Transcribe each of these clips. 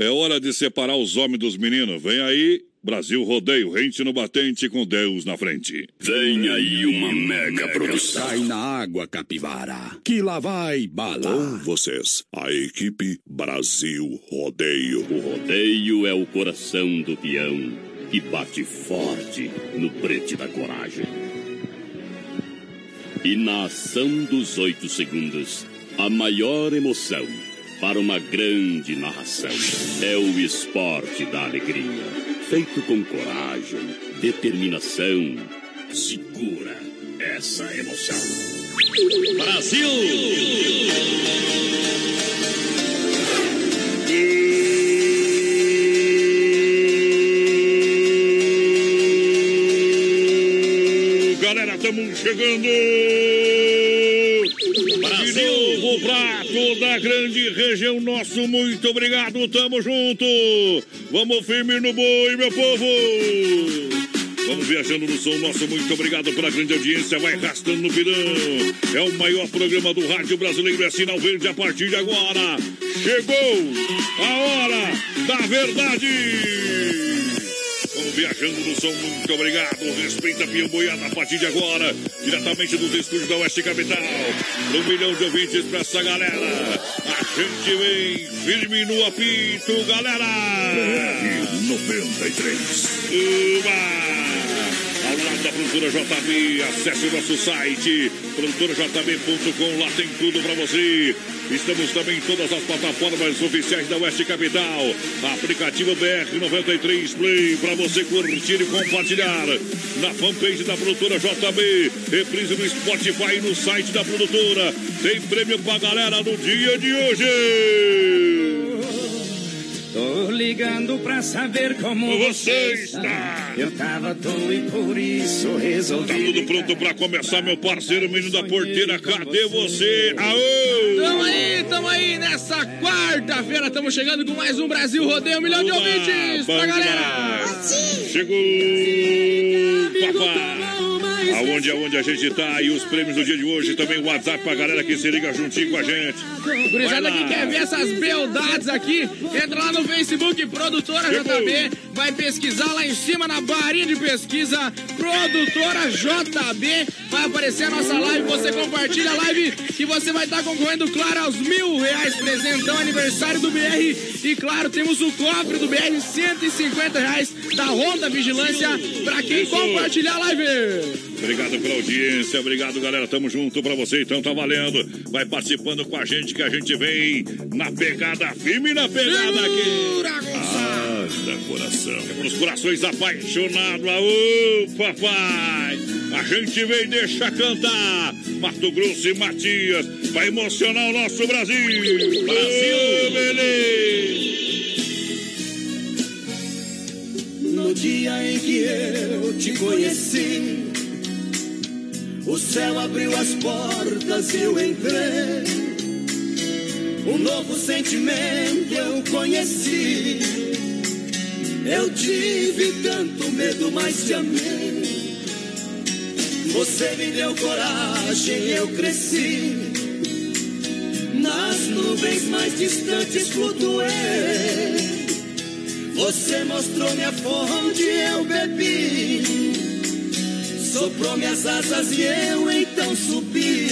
É hora de separar os homens dos meninos. Vem aí, Brasil Rodeio, rente no batente com Deus na frente. Vem aí uma mega produção. Cai na água, capivara, que lá vai bala. Com vocês, a equipe Brasil Rodeio. O rodeio é o coração do peão que bate forte no brete da coragem. E na ação dos oito segundos, a maior emoção para uma grande narração é o esporte da alegria. Feito com coragem, determinação. Segura essa emoção. Brasil! Galera, estamos chegando! De novo pra toda a grande região, nosso muito obrigado, tamo junto! Vamos firme no boi, meu povo! Vamos viajando no som, nosso muito obrigado pela grande audiência, vai arrastando no pirão. É o maior programa do rádio brasileiro, é sinal verde a partir de agora. Chegou a hora da verdade! Viajando no som, muito obrigado. Respeita a Pia Boiada a partir de agora, diretamente dos estúdios da Oeste Capital. Um milhão de ouvintes pra essa galera. A gente vem firme no apito, galera. 93. Uma! Lado da produtora JB, acesse o nosso site, produtorajb.com, lá tem tudo pra você. Estamos também em todas as plataformas oficiais da Oeste Capital. Aplicativo BR93 Play para você curtir e compartilhar. Na fanpage da produtora JB, reprise no Spotify e no site da produtora. Tem prêmio pra galera no dia de hoje. Tô ligando pra saber como Você está. Eu tava doido e por isso resolvi. Tá tudo pronto pra começar, meu parceiro, menino da porteira. Cadê você? Aô! Tamo aí, tamo aí nessa quarta-feira. Tamo chegando com mais um Brasil Rodeio. Um milhão de ouvintes pra galera. Chegou, papai. Aonde, aonde a gente tá e os prêmios do dia de hoje. Também o WhatsApp pra galera que se liga juntinho com a gente. Gurizada lá. que quer ver essas beldades aqui, entra lá no Facebook, Produtora Chegou. JB, vai pesquisar lá em cima na barrinha de pesquisa, Produtora JB, vai aparecer a nossa live, você compartilha a live e você vai estar concorrendo, claro, aos mil reais presentão aniversário do BR e claro, temos o cofre do BR, 150 reais da Honda Vigilância pra quem Isso. compartilhar a live. Obrigado pela audiência, obrigado galera, tamo junto pra você, então tá valendo. Vai participando com a gente que a gente vem na pegada, firme na pegada aqui. Segura. Haja coração. Os corações apaixonados, aô papai! A gente vem deixa cantar. Mato Grosso e Matias, vai emocionar o nosso Brasil! Brasil! beleza! No dia em que eu te conheci, o céu abriu as portas e eu entrei. Um novo sentimento eu conheci. Eu tive tanto medo, mas te amei. Você me deu coragem, eu cresci. Nas nuvens mais distantes flutuei. Você mostrou-me a fonte, eu bebi. Soprou minhas asas e eu então subi.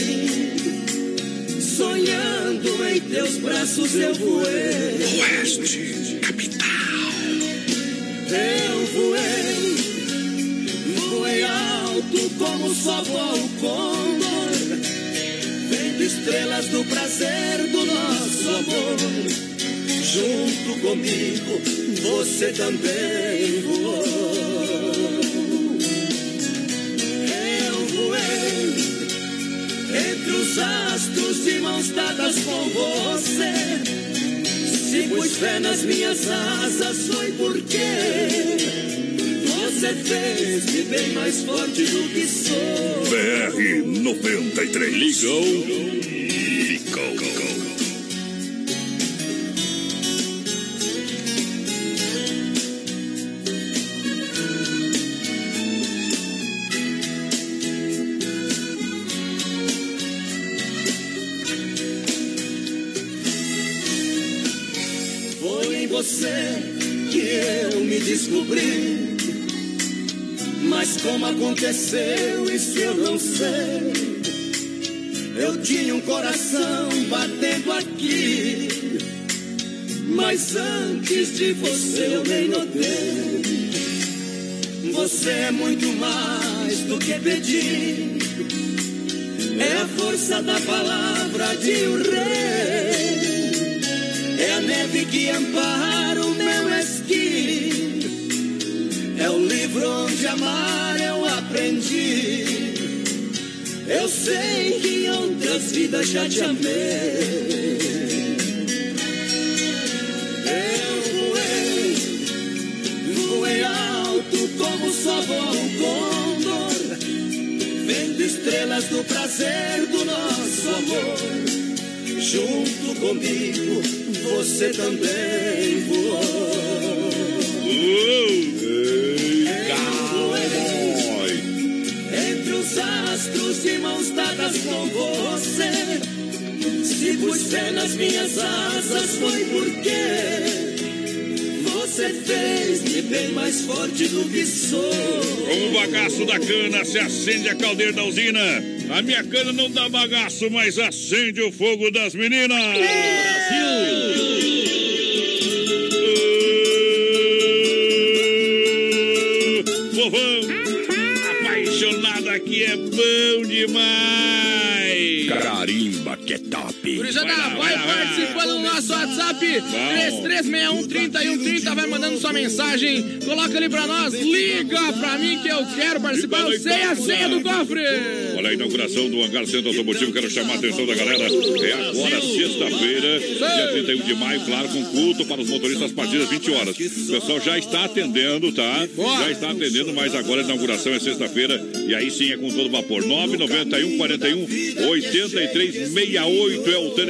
Sonhando em teus braços eu voei. Oeste Capital. Eu voei, voei alto como só voa o condor. Vendo estrelas do prazer do nosso amor. Junto comigo, você também dadas com você. Se pus fé nas minhas asas, foi porque você fez-me bem mais forte do que sou. BR 93. Ligou. Aconteceu, isso eu não sei. Eu tinha um coração batendo aqui. Mas antes de você eu nem notei. Você é muito mais do que pedir. É a força da palavra de um rei. É a neve que ampara o meu esqui. É o livro onde amar eu sei que em outras vidas já te amei. Eu voei, voei alto como só voa um condor, vendo estrelas do prazer do nosso amor. Junto comigo, você também voou. Se pus fé nas minhas asas, foi porque você fez-me bem mais forte do que sou. Com o bagaço da cana se acende a caldeira da usina. A minha cana não dá bagaço, mas acende o fogo das meninas. Brasil! Povão, apaixonado aqui é bom demais. Gurizada, Vai vai, participando do nosso WhatsApp. 3361-3130, vai mandando sua mensagem, coloca ali pra nós, liga pra mim que eu quero participar, eu sei a senha do cofre. Olha a inauguração do Hangar Centro Automotivo, quero chamar a atenção da galera. É agora, sexta-feira, dia 31 de maio, claro, com culto para os motoristas a partir das 20 horas. O pessoal já está atendendo, tá? Já está atendendo, mas agora a inauguração é sexta-feira. E aí sim é com todo vapor. 991 41 83 68 é o telefone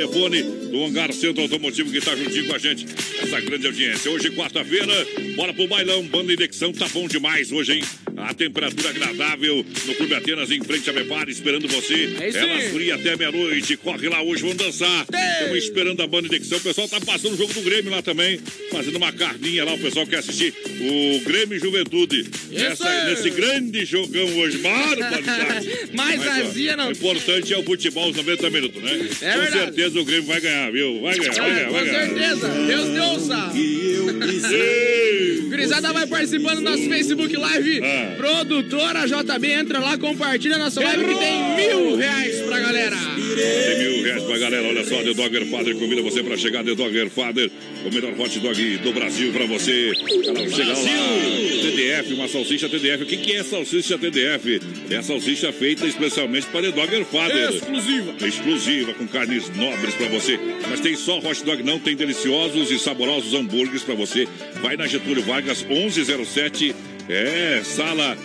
do Hangar Centro Automotivo que está juntinho com a gente. Essa grande audiência. Hoje, quarta-feira, bora pro bailão. Banda Indexão tá bom demais hoje, hein? A temperatura agradável no Clube Atenas, em frente a Bepar, esperando você. É isso Ela fria até meia-noite. Corre lá hoje, vamos dançar. Estamos esperando a banda Indexão. O pessoal tá passando o jogo do Grêmio lá também, fazendo uma carninha lá. O pessoal quer assistir o Grêmio Juventude. Nessa, aí. nesse grande jogão hoje. Barbaridade. Mais Mas, ó, azia não O importante é o futebol, os 90 minutos, né? É Com verdade. certeza o Grêmio vai ganhar, viu? Vai ganhar, vai É, ganhar, com vai ganhar. certeza, Deus te ouça. Gurizada vai participando do nosso Facebook Live. Ah. Produtora JB, entra lá, compartilha nossa live que tem mil reais pra galera. Tem mil reais pra galera. Olha só, The Dogger Father convida você pra chegar. The Dogger Father, o melhor hot dog do Brasil pra você. Ela chega lá. TDF, uma salsicha TDF. O que, que é salsicha TDF? É a salsicha feita especialmente para The Dogger Father. Exclusiva. Exclusiva, com carnes nobres pra você. Mas tem só hot dog, não. Tem deliciosos e saborosos hambúrgueres pra você. Vai na Getúlio Vargas, 1107. É, sala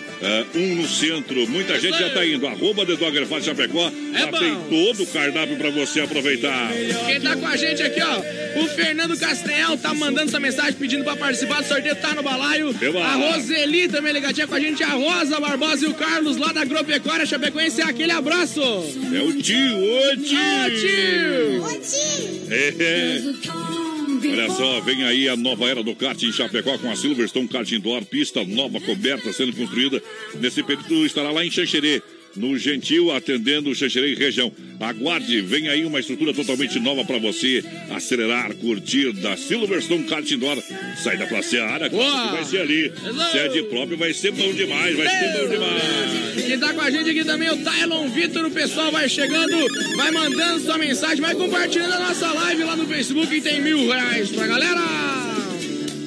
1 no centro. Muita gente já tá indo. Arroba The Dogger Father Chapecó. É Já bom. tem todo o cardápio pra você aproveitar. Quem tá com a gente aqui, ó, o Fernando Castanhal tá mandando essa mensagem pedindo pra participar do sorteio, tá no balaio. Eba. A Roseli também ligadinha com a gente, a Rosa Barbosa e o Carlos lá da Agropecuária Chapecoense, aquele abraço. É o tio, ô tio! Ô tio! É. Olha só, vem aí a nova era do kart em Chapecó com a Silverstone Kart Indoor, pista nova coberta sendo construída. Nesse período estará lá em Xanxerê, no Gentil, atendendo o e região. Aguarde, vem aí uma estrutura totalmente nova para você acelerar, curtir da Silverstone Kart Indoor. Sai da Praça Seara, que vai ser ali. Sede própria vai ser bom demais, vai ser bom demais. Quem tá com a gente aqui também é o Tylon Vitor, o pessoal vai chegando, vai mandando sua mensagem, vai compartilhando a nossa live lá no Facebook que tem mil reais pra galera.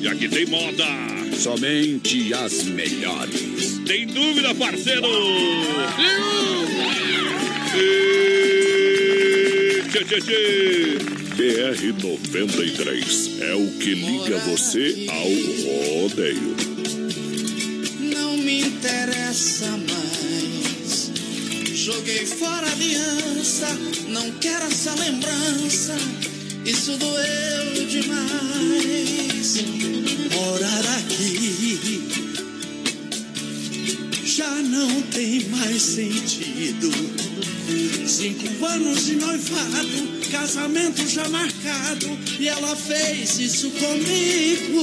E aqui tem moda. Somente as melhores. Tem dúvida, parceiro? Tchê, tchê, tchê. BR-93 é o que liga você ao rodeio. Não me interessa mais. Joguei fora a aliança, não quero essa lembrança. Isso doeu demais. Morar aqui já não tem mais sentido. Cinco anos de noivado, casamento já marcado e ela fez isso comigo.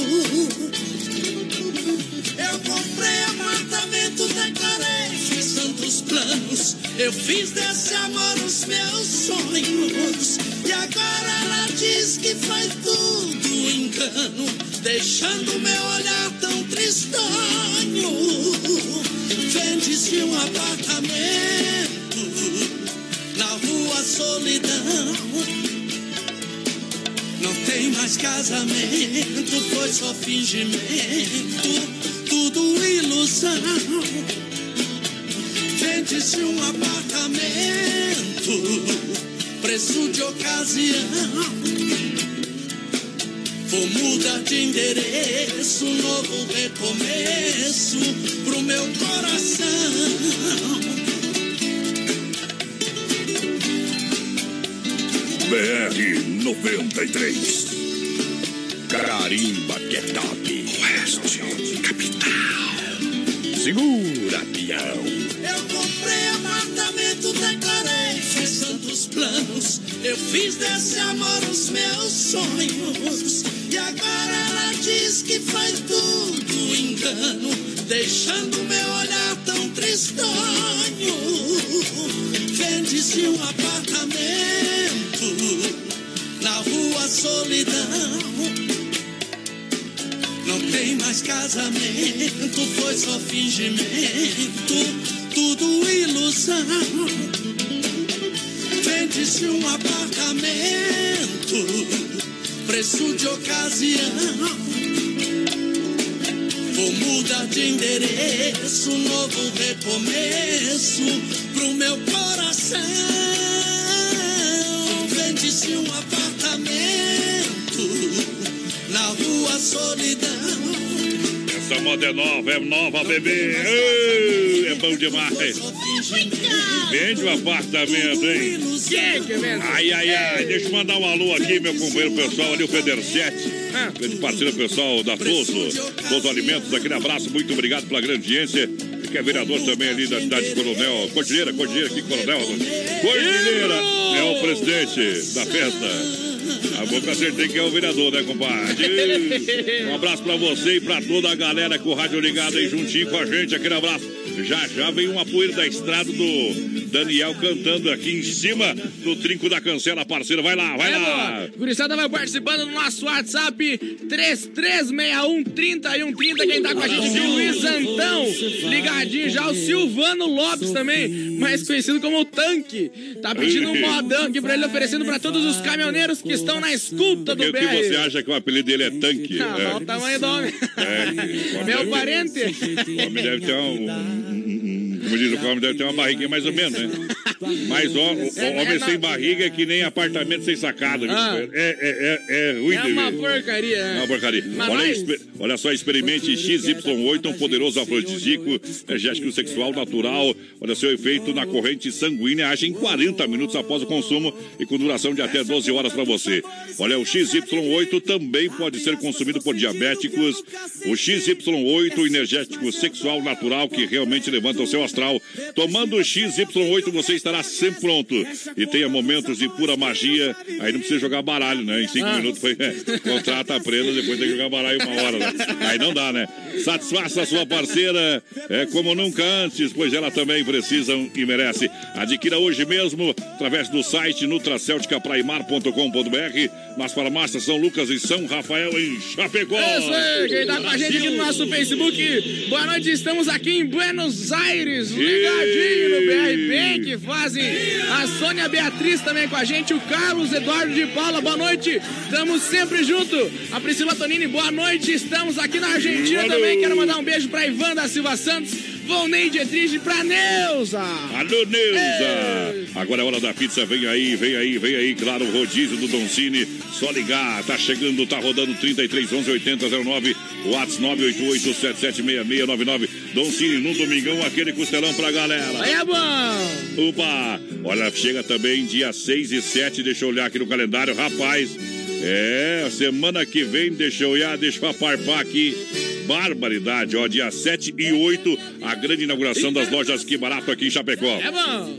Eu comprei apartamento, declarei, tantos planos. Eu fiz desse amor os meus sonhos. E agora ela diz que foi tudo engano, deixando meu olhar tão tristonho. Vende-se um apartamento na rua Solidão. Não tem mais casamento, foi só fingimento, tudo ilusão. Vende-se um apartamento, preço de ocasião. Vou mudar de endereço, novo recomeço pro meu coração. BR 93. Carimba que é top. Oeste, capital. Segura, peão. Eu comprei apartamento, declarei, fiz tantos planos. Eu fiz desse amor os meus sonhos. E agora ela diz que foi tudo engano, deixando meu olhar tão tristonho. Vende-se um apartamento na rua Solidão. Não tem mais casamento, foi só fingimento, tudo ilusão. Vende-se um apartamento, preço de ocasião. Vou mudar de endereço, novo recomeço pro meu coração. Vende-se um apartamento na rua Solidão. Essa moda é nova, é nova, bebê. É bom demais. Vende o apartamento, hein? Ai, ai, ai. Deixa eu mandar um alô aqui, meu companheiro pessoal ali, o Federsete. Grande parceiro pessoal da Pouso. Pouso Alimentos, aquele abraço. Muito obrigado pela grande audiência. Que é vereador também ali da cidade de Coronel. Cordilheira, Cordilheira aqui, Coronel. Cordilheira é o presidente da festa. A boca acertei que é o vereador, né, compadre? Um abraço pra você e pra toda a galera com o rádio ligado aí juntinho com a gente. Aquele abraço. Já já vem uma poeira da estrada do Daniel cantando aqui em cima do trinco da cancela, parceiro. Vai lá, vai É, lá. Gurizada vai participando no nosso WhatsApp 3361-3130. Quem tá com a gente aqui, o Luiz Antão. Ligadinho já, o Silvano Lopes também, mais conhecido como o Tanque. Tá pedindo um modão aqui pra ele, oferecendo pra todos os caminhoneiros que estão na escuta do Por que, BR. que você acha que o apelido dele é tanque? Não, olha o é. tamanho do homem. É. Meu parente. O homem deve ter um, um- um- Como diz o homem, deve ter uma barriguinha mais ou menos, né? Mas ó, o, o É, homem é, sem barriga é que nem apartamento sem sacada. Ah. É, é, é, é ruim É uma porcaria. É né? uma porcaria. Olha, olha só, experimente XY8, um poderoso afrodisíaco, energético sexual natural. Olha seu efeito na corrente sanguínea, age em 40 minutos após o consumo e com duração de até 12 horas para você. Olha, o XY8 também pode ser consumido por diabéticos. O XY8, o energético sexual natural que realmente levanta o seu astral. Tomando o XY8, você estará sempre pronto. E tenha momentos de pura magia. Aí não precisa jogar baralho, né? Em 5 Ah. minutos foi é, contrata a prenda, depois tem que jogar baralho uma hora. Né? Aí não dá, né? Satisfaça a sua parceira é, como nunca antes, pois ela também precisa e merece. Adquira hoje mesmo através do site nutracelticapraimar.com.br nas farmácias São Lucas e São Rafael em Chapecó. É Isso aí, quem tá com a gente aqui no nosso Facebook. Boa noite, estamos aqui em Buenos Aires, ligadinho no BR Bem, que fazem a Sônia Beatriz também com a gente, o Carlos Eduardo de Paula, boa noite, estamos sempre junto. A Priscila Tonini, boa noite, estamos aqui na Argentina também. Quero mandar um beijo pra Ivan da Silva Santos, Volney Dietrich pra Neuza. Alô, Neuza! Agora é hora da pizza, vem aí, vem aí, vem aí, claro, o rodízio do Doncini, só ligar, tá chegando, tá rodando 33 11 80 09, WhatsApp 988 776699, Doncini, no domingão, aquele costelão pra galera. Aí é bom. Opa! Olha, chega também dia 6 e 7, deixa eu olhar aqui no calendário, rapaz. É, semana que vem, deixa eu olhar, deixa eu aparpar aqui. Barbaridade, ó, dia 7 e 8, a grande inauguração das lojas Que Barato aqui em Chapecó. É bom.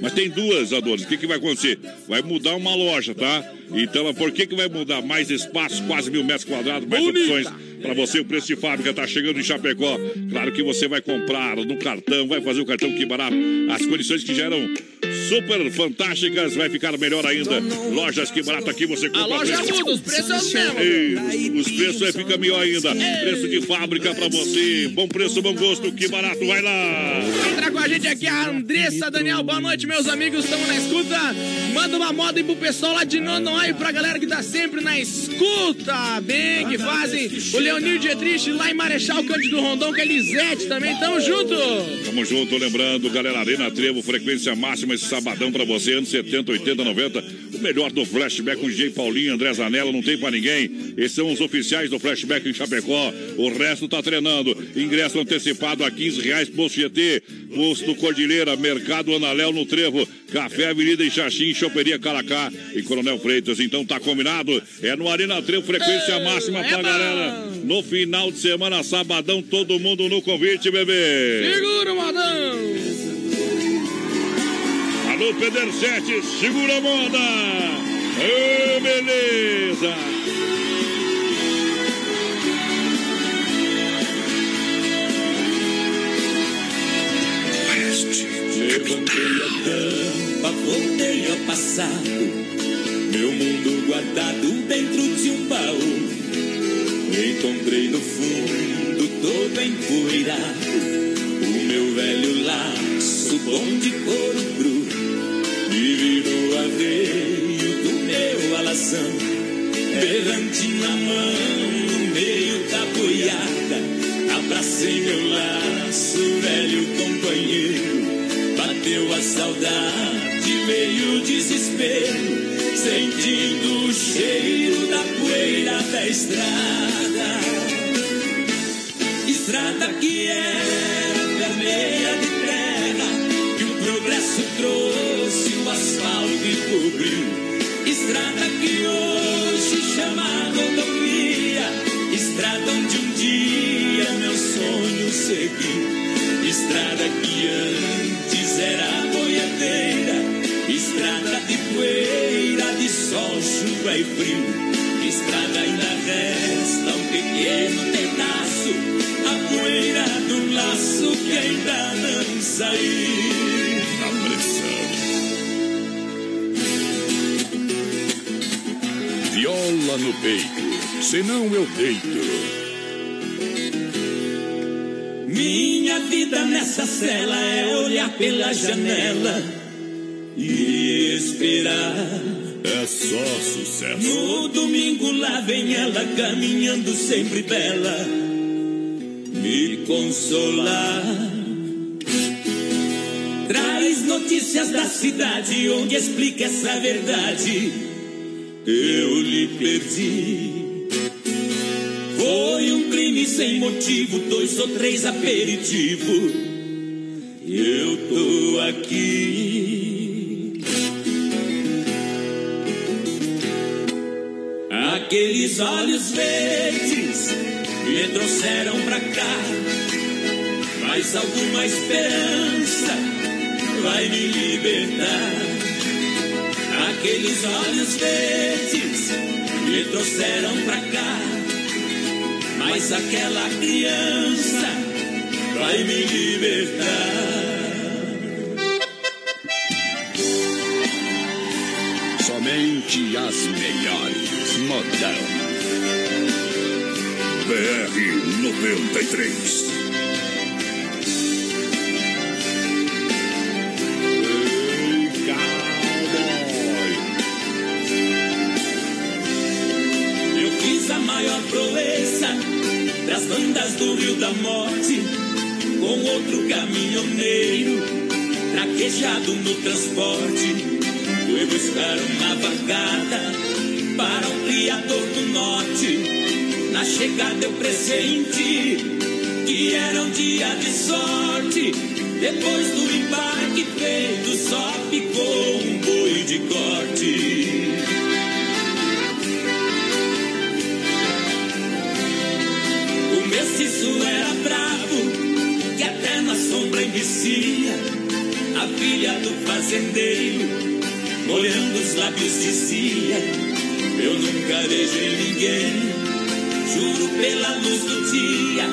Mas tem duas, Adonis. O que, que vai acontecer? Vai mudar uma loja, tá? Então, por que, que vai mudar? Mais espaço, quase mil metros quadrados, mais Bonita. opções para você. O preço de fábrica tá chegando em Chapecó. Claro que você vai comprar no cartão, vai fazer o cartão que barato. As condições que já eram super fantásticas, vai ficar melhor ainda. Lojas que barato aqui você A compra. loja preço- muda, os preços são os os preços aí ficam melhor ainda. Preço de fábrica pra você. Bom preço, bom gosto, que barato. Vai lá. Entra com a gente aqui a Andressa Daniel. Boa noite, meus amigos. Estamos na escuta. Manda uma moda aí pro pessoal lá de Nonoai, pra galera que tá sempre na escuta. Bem que fazem. O Leonir Dietrich lá em Marechal Cândido Rondon, com a Elisete também. Tamo junto. Tamo junto, lembrando, galera, Arena Trevo, frequência máxima esse sabadão pra você, anos 70, 80, 90. O melhor do flashback com DJ Paulinho, André Zanella, não tem pra ninguém. Esses são os oficiais do flashback em Chapecó. O resto tá treinando. Ingresso antecipado a 15 reais, posto GT, posto Cordilheira, Mercado Analéu no Trevo, Café Avenida em Xaxim, Choperia Caracá e Coronel Freitas. Então tá combinado. É no Arena Trevo, frequência Ei, máxima pra galera. No final de semana, sabadão, todo mundo no convite, bebê. Segura, modão. Alô, Peder 7, segura a moda! Ô, beleza! Levantei a tampa, voltei ao passado. Meu mundo guardado dentro de um baú. Encontrei no fundo, todo empoeirado. O meu velho laço, bom de couro cru. Me virou aveio do meu alazão. Berrante na mão, no meio da boiada. Abracei meu laço, velho companheiro. Bateu a saudade, veio o desespero. Sentindo o cheiro da poeira da estrada. Estrada que era vermelha de terra. Que o progresso trouxe o asfalto e cobriu. Estrada que hoje chama rodovia. Estrada onde um dia meu sonho seguiu. Estrada que antes era boiadeira. Estrada de poeira, chuva e frio. Estrada ainda resta um pequeno pedaço. A poeira do laço que ainda não saiu. Na pressão. Viola no peito, senão eu deito. Minha vida nessa cela é olhar pela janela e esperar. É só sucesso. No domingo lá vem ela caminhando sempre bela, me consolar. Traz notícias da cidade onde explica essa verdade. Eu lhe perdi. Foi um crime sem motivo, dois ou três aperitivos. Eu tô aqui. Aqueles olhos verdes me trouxeram pra cá. Mas alguma esperança vai me libertar. Aqueles olhos verdes me trouxeram pra cá. Mas aquela criança vai me libertar. Somente as melhores. Modão. BR 93. Eu fiz a maior proeza das bandas do Rio da Morte com outro caminhoneiro traquejado no transporte. Fui buscar uma vagada criador do norte. Na chegada eu pressenti que era um dia de sorte. Depois do embarque feito, só ficou um boi de corte. O mestiço era bravo, que até na sombra envicia. A filha do fazendeiro, molhando os lábios dizia: Eu nunca em ninguém, juro pela luz do dia.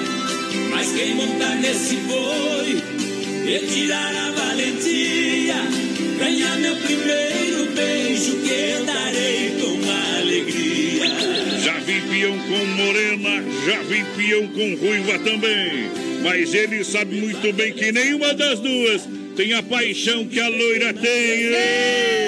Mas quem montar nesse boi e tirar a valentia, ganhar meu primeiro beijo que eu darei com alegria. Já vi peão com morena, já vi peão com ruiva também. Mas ele sabe muito bem que nenhuma das duas tem a paixão que a loira tem. Aí,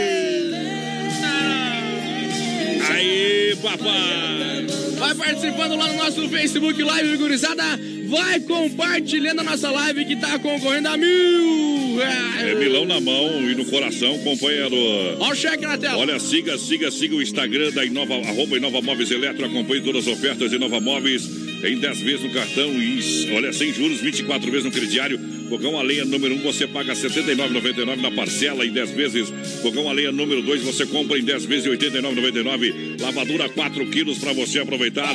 papai! Vai participando lá no nosso Facebook Live, gurizada. Vai compartilhando a nossa live que tá concorrendo a mil reais. É milão na mão e no coração, companheiro. Olha o cheque na tela. Olha, siga, siga, siga o Instagram da Inova, arroba Inova Móveis Eletro. Acompanhe todas as ofertas Inova Móveis em 10 vezes no cartão e, olha, sem juros, 24 vezes no crediário. Fogão a lenha número 1, um, você paga R$ 79,99 na parcela em 10 vezes. Fogão a lenha número 2, você compra em 10 vezes R$ 89,99. Lavadura 4 quilos para você aproveitar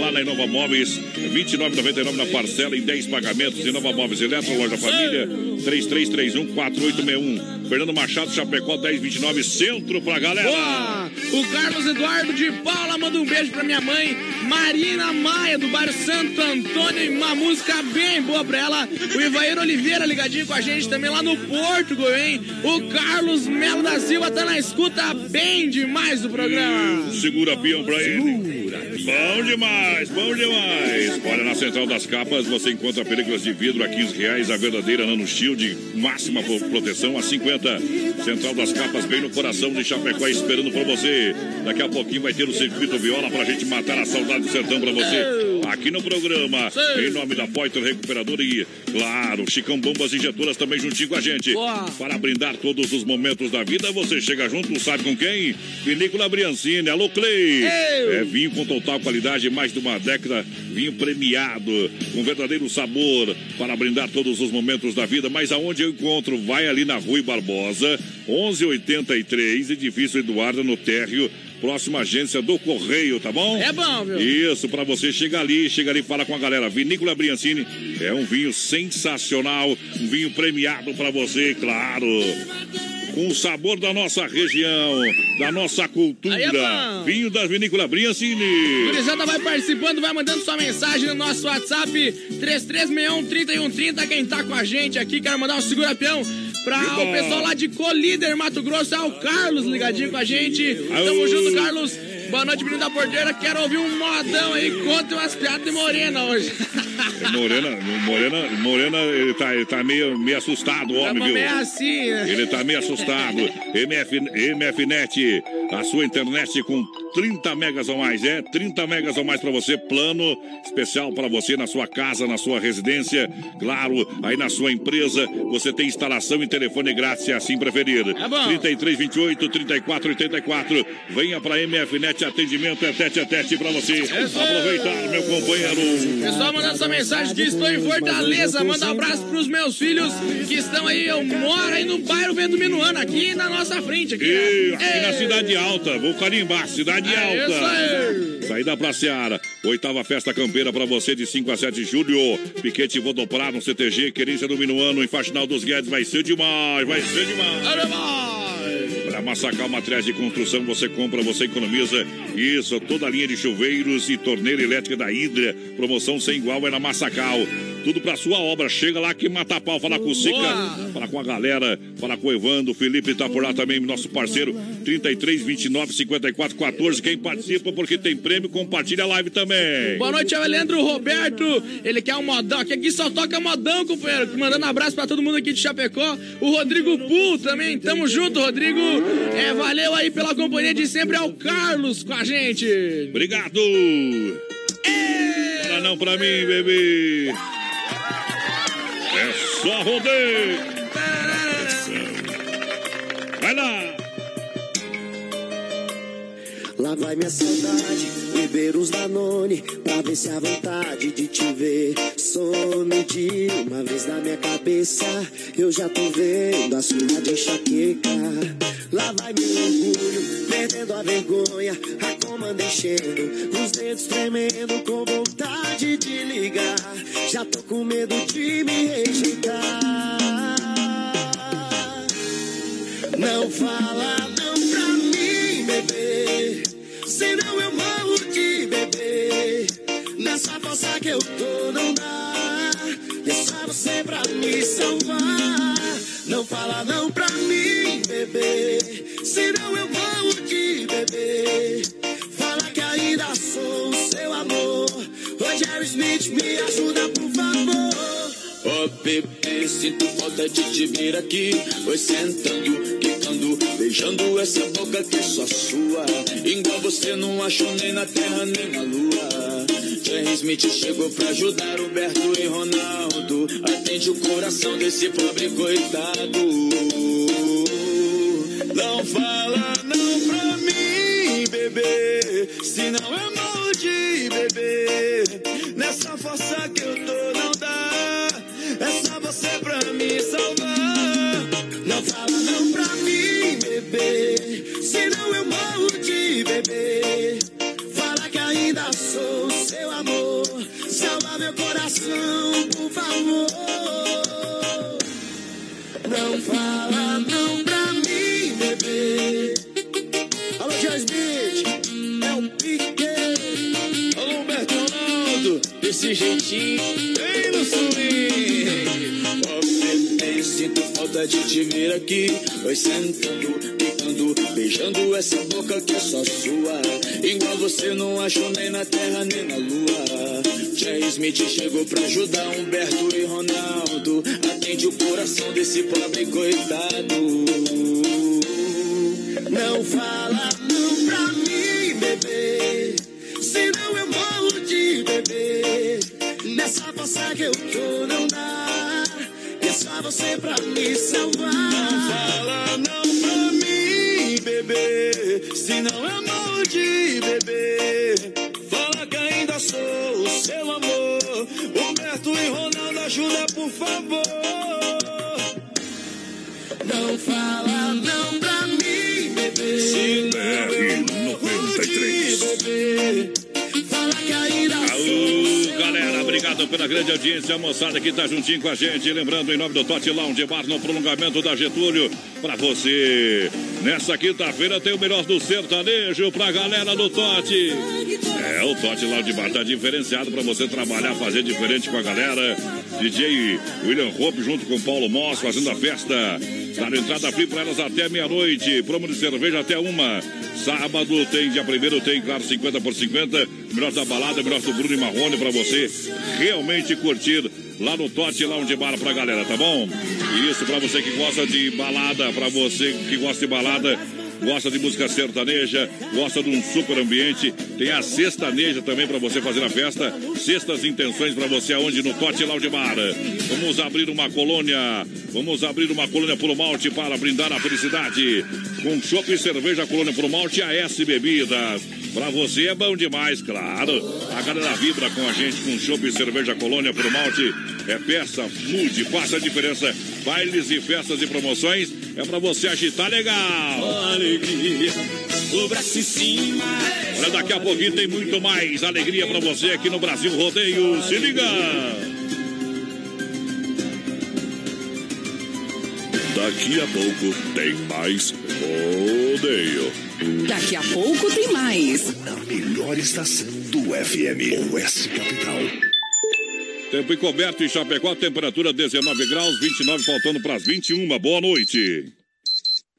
lá na Inova Móveis. R$ 29,99 na parcela em 10 pagamentos. Inova Móveis Eletro, Loja Família, 3331-4861. Fernando Machado, Chapecó, 1029, centro pra galera. Boa! O Carlos Eduardo de Paula manda um beijo pra minha mãe, Marina Maia, do bairro Santo Antônio. Uma música bem boa pra ela. O Ivair Oliveira ligadinho com a gente também lá no Porto, hein? O Carlos Melo da Silva tá na escuta bem demais do programa. Segura peão pra ele. Bom demais, bom demais. Olha, na Central das Capas você encontra películas de vidro a 15 reais, a verdadeira Nano Shield, máxima proteção a 50. Central das Capas, bem no coração de Chapecó, esperando por você. Daqui a pouquinho vai ter o circuito viola pra gente matar a saudade do sertão pra você. Aqui no programa, em nome da Poiter Recuperadora e, claro, Chicão Bombas Injetoras também juntinho com a gente. Boa. Para brindar todos os momentos da vida, você chega junto, sabe com quem? Vinícola Briancini, alô Clay. É vinho com total qualidade, mais de uma década, vinho premiado, com verdadeiro sabor, para brindar todos os momentos da vida. Mas aonde eu encontro? Vai ali na Rui Barbosa, 1183, edifício Eduardo no térreo próxima agência do Correio, tá bom? É bom, viu? Isso, para você chegar ali, chega ali e fala com a galera. Vinícola Briancini é um vinho sensacional, um vinho premiado para você, claro. Com o sabor da nossa região, da nossa cultura. É vinho da Vinícola Briancini. Gurizada vai participando, vai mandando sua mensagem no nosso WhatsApp 3361-3130. Quem tá com a gente aqui, quero mandar um segura-peão Pra o pessoal lá de Colíder, Mato Grosso, é o Carlos ligadinho com a gente. Tamo junto, Carlos. Boa noite, menino da porteira. Quero ouvir um modão aí. Conta umas piadas de Morena hoje. Morena, Morena, Morena, ele tá, ele tá meio, meio assustado, homem, viu? meio assim, né? Ele tá meio assustado. MF, MFNet, a sua internet com 30 megas ou mais, é 30 megas ou mais para você, plano especial para você na sua casa, na sua residência, claro, aí na sua empresa, você tem instalação e telefone grátis, se assim preferir. É bom. 33 28 34 84. Venha para MFNet, atendimento é tete a tete para você. Aproveitar, meu companheiro. Pessoal, mandando essa mensagem que estou em Fortaleza, manda um abraço pros meus filhos que estão aí, eu moro aí no bairro Vendo Minuano, aqui na nossa frente. Aqui, e, aqui na Cidade Alta, vou carimbar, Cidade é Alta. Saída pra Seara. Oitava festa campeira pra você de 5 a 7 de julho. Piquete Vodoprá no CTG, querência do Minuano em Faxinal dos Guedes. Vai ser demais, vai ser demais. Olha mais. Para Massacal Materiais de Construção, você compra, você economiza. Isso, toda a linha de chuveiros e torneira elétrica da Hidra. Promoção sem igual é na Massacal. Tudo para sua obra. Chega lá que mata pau, fala com o Sica, fala com a galera, fala com o Evandro, o Felipe tá por lá também, nosso parceiro. 33 29 54 14. Quem participa porque tem prêmio, compartilha a live também. Boa noite, é o Leandro Roberto. Ele quer um modão. Aqui, aqui só toca modão, companheiro. Mandando abraço para todo mundo aqui de Chapecó. O Rodrigo Pul também. Tamo junto, Rodrigo. É, valeu aí pela companhia de sempre. É o Carlos com a gente. Obrigado. Para não pra mim, bebê. Só rodeio. Vai lá. Lá vai minha saudade, beber os Danone Pra ver se a vontade de te ver some de uma vez na minha cabeça Eu já tô vendo a sua de enxaqueca Lá vai meu orgulho, perdendo a vergonha A comanda enchendo, os dedos tremendo Com vontade de ligar Já tô com medo de me rejeitar Não fala não pra mim, bebê. Senão eu morro de bebê. Nessa força que eu tô, não dá. E é só você pra me salvar. Não fala não pra mim, bebê. Senão eu de bebê. Fala que ainda sou o seu amor. Roger Smith, me ajuda, por favor. Oh, bebê, sinto falta de te ver aqui. Foi sentando, quicando, beijando essa boca que é só sua. Igual você não achou nem na terra nem na lua. Jerry Smith chegou pra ajudar Humberto e Ronaldo. Atende o coração desse pobre coitado. Não fala Senão eu morro de bebê. Nessa força que eu tô, não dá. É só você pra me salvar. Não fala não pra mim, bebê. Senão eu morro de bebê. Fala que ainda sou seu amor. Salva meu coração, por favor. Não fala não desse jeitinho, bem no swing. Ó, bebê, sinto falta de te ver aqui. Oi, sentando, picando, beijando essa boca que é só sua. Igual você não achou nem na terra nem na lua. Jerry Smith chegou pra ajudar Humberto e Ronaldo. Atende o coração desse pobre coitado. Não fala Nessa força que eu tô, não dá. É só você pra me salvar. Fala não pra mim, bebê. Senão eu morro de bebê. Fala que ainda sou o seu amor. Humberto e Ronaldo, ajuda por favor. Não fala não pra mim, bebê. Senão eu morro de 93. bebê. Obrigado pela grande audiência, moçada que tá juntinho com a gente. Lembrando, em nome do Tote Lounge Bar, no prolongamento da Getúlio, pra você. Nessa quinta-feira tem o melhor do sertanejo pra galera do Tote. É, o Tote Lounge Bar tá diferenciado pra você trabalhar, fazer diferente com a galera. DJ William Hope junto com Paulo Moss fazendo a festa. Dando entrada free pra elas até meia-noite. Promo de cerveja até uma. Sábado tem, dia primeiro tem, claro, 50 por 50. Melhor da balada, melhor do Bruno e Marrone pra você realmente curtir lá no Tote Lounge Bar pra galera, tá bom? Isso pra você que gosta de balada, pra você que gosta de balada, gosta de música sertaneja, gosta de um super ambiente, tem a sextaneja também pra você fazer a festa. Sextas intenções pra você aonde no Tote Lounge Bar. Vamos abrir uma colônia, vamos abrir uma colônia Puro Malte para brindar a felicidade. Com chopp e cerveja Colônia Puro Malte e a S Bebidas. Pra você é bom demais, claro. A galera vibra com a gente com chopp e cerveja Colônia Puro Malte. É peça, mude, faça a diferença. Bailes e festas e promoções é pra você agitar legal. Alegria, o braço em cima. Olha, daqui a pouquinho tem muito mais alegria pra você aqui no Brasil Rodeio. Se liga! Daqui a pouco tem mais rodeio. Daqui a pouco tem mais. Na melhor estação do FM. Oeste Capital. Tempo encoberto em Chapecó, temperatura 19 graus, 29 faltando para as 21. Boa noite.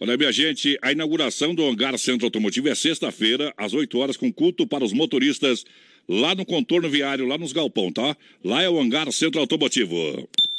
Olha, minha gente, a inauguração do Hangar Centro Automotivo é sexta-feira, às 8 horas, com culto para os motoristas, lá no contorno viário, lá nos galpão, tá? Lá é o Hangar Centro Automotivo.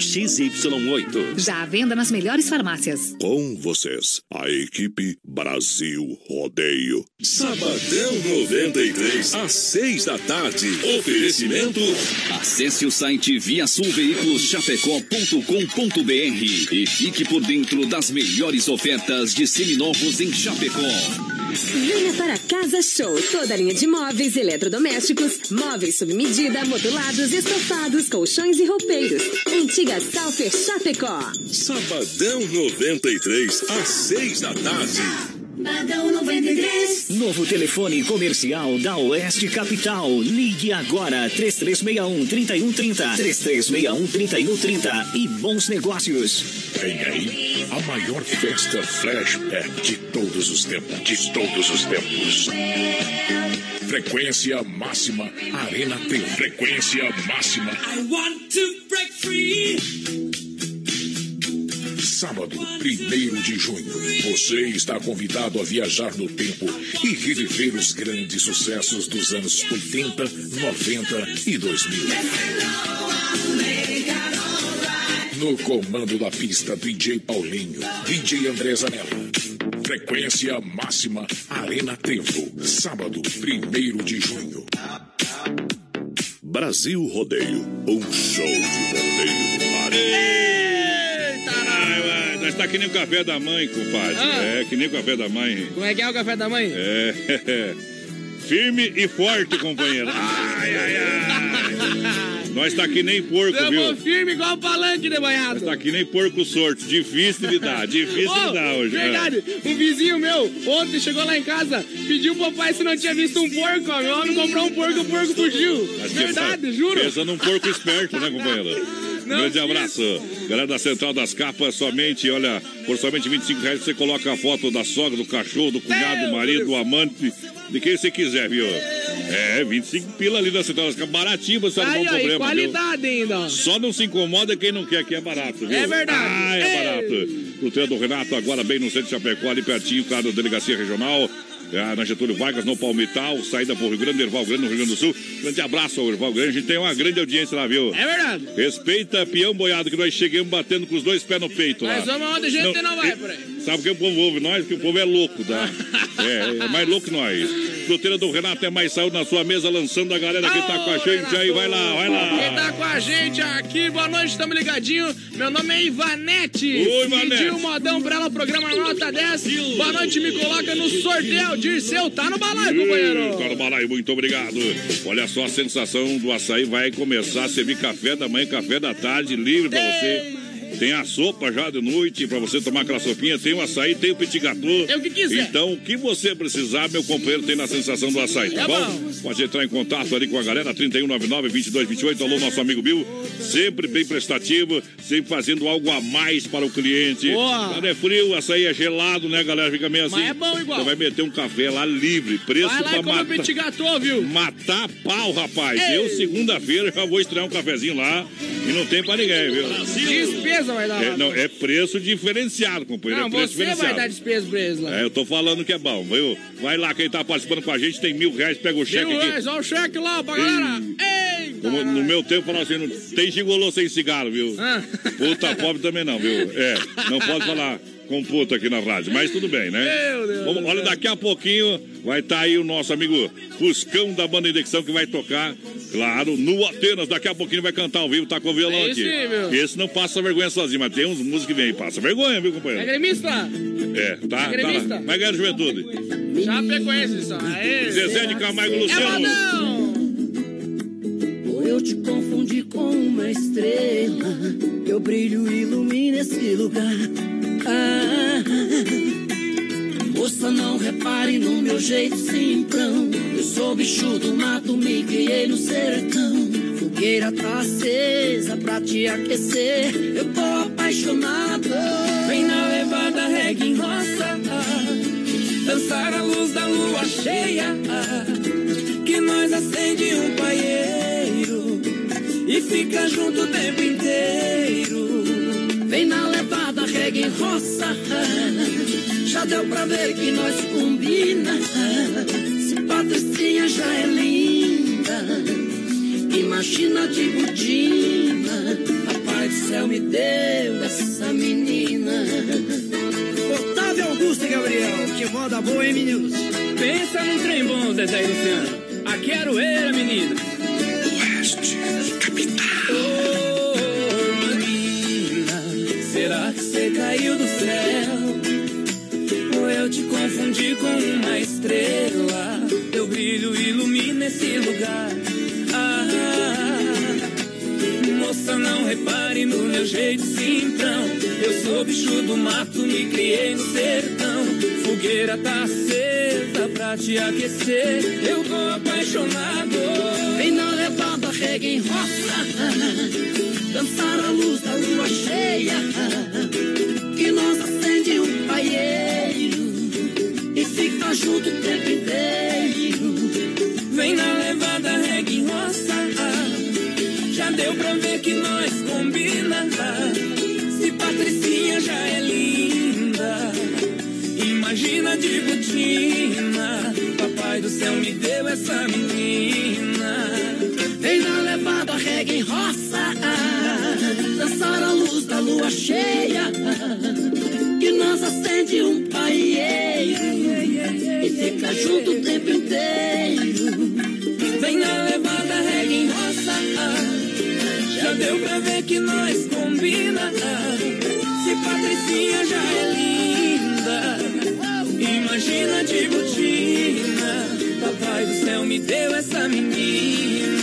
XY8. Já à venda nas melhores farmácias. Com vocês, a equipe Brasil Rodeio. Sabadão 93, às 6 da tarde. Oferecimento. Acesse o site viasulveiculoschapecó.com.br e fique por dentro das melhores ofertas de seminovos em Chapecó. Venha para Casa Show. Toda a linha de móveis, eletrodomésticos, móveis sob medida, modulados, estofados, colchões e roupeiros. Antiga Salfer Chapecó. Sabadão 93, às 6 da tarde. Badão 93. Novo telefone comercial da Oeste Capital. Ligue agora 3361-3130. 3361-3130. E bons negócios. Vem aí a maior festa flashback de todos os tempos. De todos os tempos. Frequência máxima Arena T. Frequência máxima. I want to break free. Sábado, 1 de junho. Você está convidado a viajar no tempo e reviver os grandes sucessos dos anos 80, 90 e 2000. No comando da pista, DJ Paulinho, DJ André Zanella. Frequência máxima Arena Tempo. Sábado, 1 de junho. Brasil Rodeio, um show de rodeio do mar. Nós tá que nem o café da mãe, compadre. Ah. É, que nem o café da mãe. Como é que é o café da mãe? É. Firme e forte, companheiro. Ai, ai, ai. Nós tá que nem porco, Tamo viu? firme igual palanque de banhado. Nós tá que nem porco sorto. Difícil de dar, difícil Ô, de dar hoje. Verdade, um vizinho meu, ontem chegou lá em casa, pediu pro papai se não tinha visto um porco, ó. Meu homem comprou um porco, o porco fugiu. Mas Verdade, pensa- juro. Pensa num porco esperto, né, companheiro? Não Grande fiz. abraço. Galera da Central das Capas, somente, olha, por somente 25 reais você coloca a foto da sogra, do cachorro, do cunhado, do marido, do amante, de quem você quiser, viu? É, 25 pila ali da Central baratinho, você não um e problema, viu? qualidade ainda. ó. Só não se incomoda quem não quer, que é barato, viu? É verdade. Ah, é Ei. barato. Treino do Renato, agora bem no centro de Chapecó, ali pertinho, claro, da Delegacia Regional. É, na Getúlio Vargas, no Palmital, saída por Rio Grande, Erval Grande, no Rio Grande do Sul. Grande abraço ao Erval Grande, a gente tem uma grande audiência lá, viu? É verdade. Respeita peão boiado, que nós chegamos batendo com os dois pés no peito lá. Mas vamos onde a gente não, vai por aí. Sabe o que o povo ouve nós? Que o povo é louco, tá? é, é mais louco que nós. Fruteira do Renato é mais saúde na sua mesa, lançando a galera que tá com a gente aí. Vai lá, vai lá. Quem tá com a gente aqui, boa noite, estamos ligadinho. Meu nome é Ivanete. Oi, Ivanete. Pediu um modão pra ela, programa nota 10. Boa noite, me coloca no sorteio. Dirceu, tá no balaio, companheiro. Cara Balaio, muito obrigado. Olha só a sensação do açaí vai começar a servir café da manhã, café da tarde, livre pra você. Tem a sopa já de noite pra você tomar aquela sopinha. Tem o açaí, tem o petit gâteau. É o que quiser. Então, o que você precisar, meu companheiro tem na sensação do açaí, tá É bom? bom. Pode entrar em contato ali com a galera, 3199-2228. Alô, nosso amigo Bill. Sempre bem prestativo, sempre fazendo algo a mais para o cliente. Boa. Quando é frio, açaí é gelado, né, galera? Fica meio assim. Mas é bom igual. Então vai meter um café lá livre. Preço Vai lá pra matar. petit gâteau, viu? Matar pau, rapaz. Ei. Eu, segunda-feira, já vou estrear um cafezinho lá e não tem pra ninguém, viu? Despesa vai dar. É, não, é preço diferenciado, companheiro. Não, é preço você vai dar despesa pra eles lá. É, eu tô falando que é bom, viu? Vai lá, quem tá participando com a gente tem mil reais, pega o cheque Mil aqui. reais, olha o cheque lá pra galera. Eita! Como no meu tempo falava assim, não tem gigolô sem cigarro, viu? Ah. Puta pobre também não, viu? É, não pode falar com puta aqui na rádio, mas tudo bem, né? Meu Deus Vamos, olha, daqui a pouquinho vai estar aí o nosso amigo Fuscão da banda Indexão que vai tocar, claro, no Atenas. Daqui a pouquinho vai cantar ao vivo, tá com o violão É aqui. isso. Esse não passa vergonha sozinho, mas tem uns músicos que vem aí, passa vergonha, viu, É companheiro? gremista? É, tá, É gremista? tá lá. Vai ganhar juventude. Já peconhense só. Aê. Zezé de Camargo e É Luciano. modão! Ou eu te confundi com uma estrela, teu brilho ilumina esse lugar. Ah, moça, não repare no meu jeito simplão. Eu sou bicho do mato, me criei no sertão. Fogueira tá acesa pra te aquecer. Eu tô apaixonado. Vem na levada, reggae em roça. Dançar a luz da lua cheia que nós acende um paieiro e fica junto o tempo inteiro. Em roça. Já deu pra ver que nós combina. Se Patricinha já é linda, imagina de budina. Papai do céu me deu essa menina. Otávio Augusto e Gabriel, que moda boa, hein, meninos? Pensa num trem bom, Zezé e Luciano. Aqui era a menina. Confundi com uma estrela? Teu brilho ilumina esse lugar. Ah, moça, não repare no meu jeito simplão. Eu sou bicho do mato, me criei no sertão. Fogueira tá acesa pra te aquecer. Eu tô apaixonado. Vem na reggae em roça. Dançar a luz da lua cheia. Junto o tempo inteiro. Vem na levada, reggae roça. Já deu pra ver que nós combina. Se Patricinha já é linda. Imagina de botina. Papai do céu me deu essa menina. Vem na levada, reggae roça. Dançar a luz da lua cheia. Que nós acende um paieiro. Fica junto o tempo inteiro. Vem na levada, reggae em roça. Já deu pra ver que nós combina. Se Patricinha já é linda. Imagina de botina. Papai do céu me deu essa menina.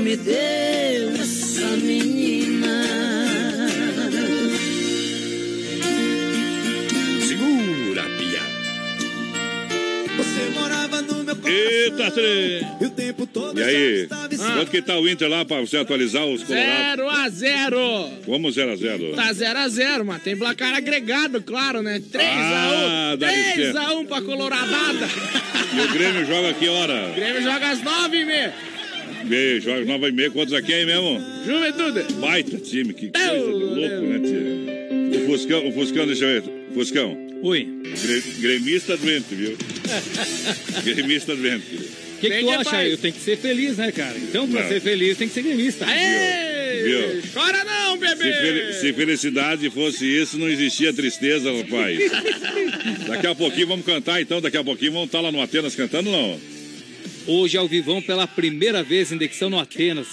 Céu me deu essa menina. Segura, pia. Você morava no meu Eita, trem. E o tempo todo E aí? já estava Quanto que tá o Inter lá pra você atualizar os colorados? 0 a 0 Como 0x0? Tá 0 a 0 mas tem placar agregado, claro, né? 3 Ah, a 1 dá 3 licença. a 1 pra Coloradada. E o Grêmio joga que hora? O Grêmio joga às 9 Beijo, joga 9 e meia contra quem mesmo? Juventude. Baita time, que coisa de louco, né, tia? O Fuscão, o Fuscão, deixa eu ver. Fuscão. Oi. Gre- gremista doente, viu? gremista doente. O que, que tu acha? faz. Eu tenho que ser feliz, né, cara? Então, pra Não. ser feliz, tem que ser gremista. Aê! Viu? Chora não, Se, bebê! fel- se felicidade fosse isso, não existia tristeza, rapaz. Daqui a pouquinho vamos cantar, então. Daqui a pouquinho vamos estar lá no Atenas cantando, não? Hoje ao vivão pela primeira vez, indexão no Atenas.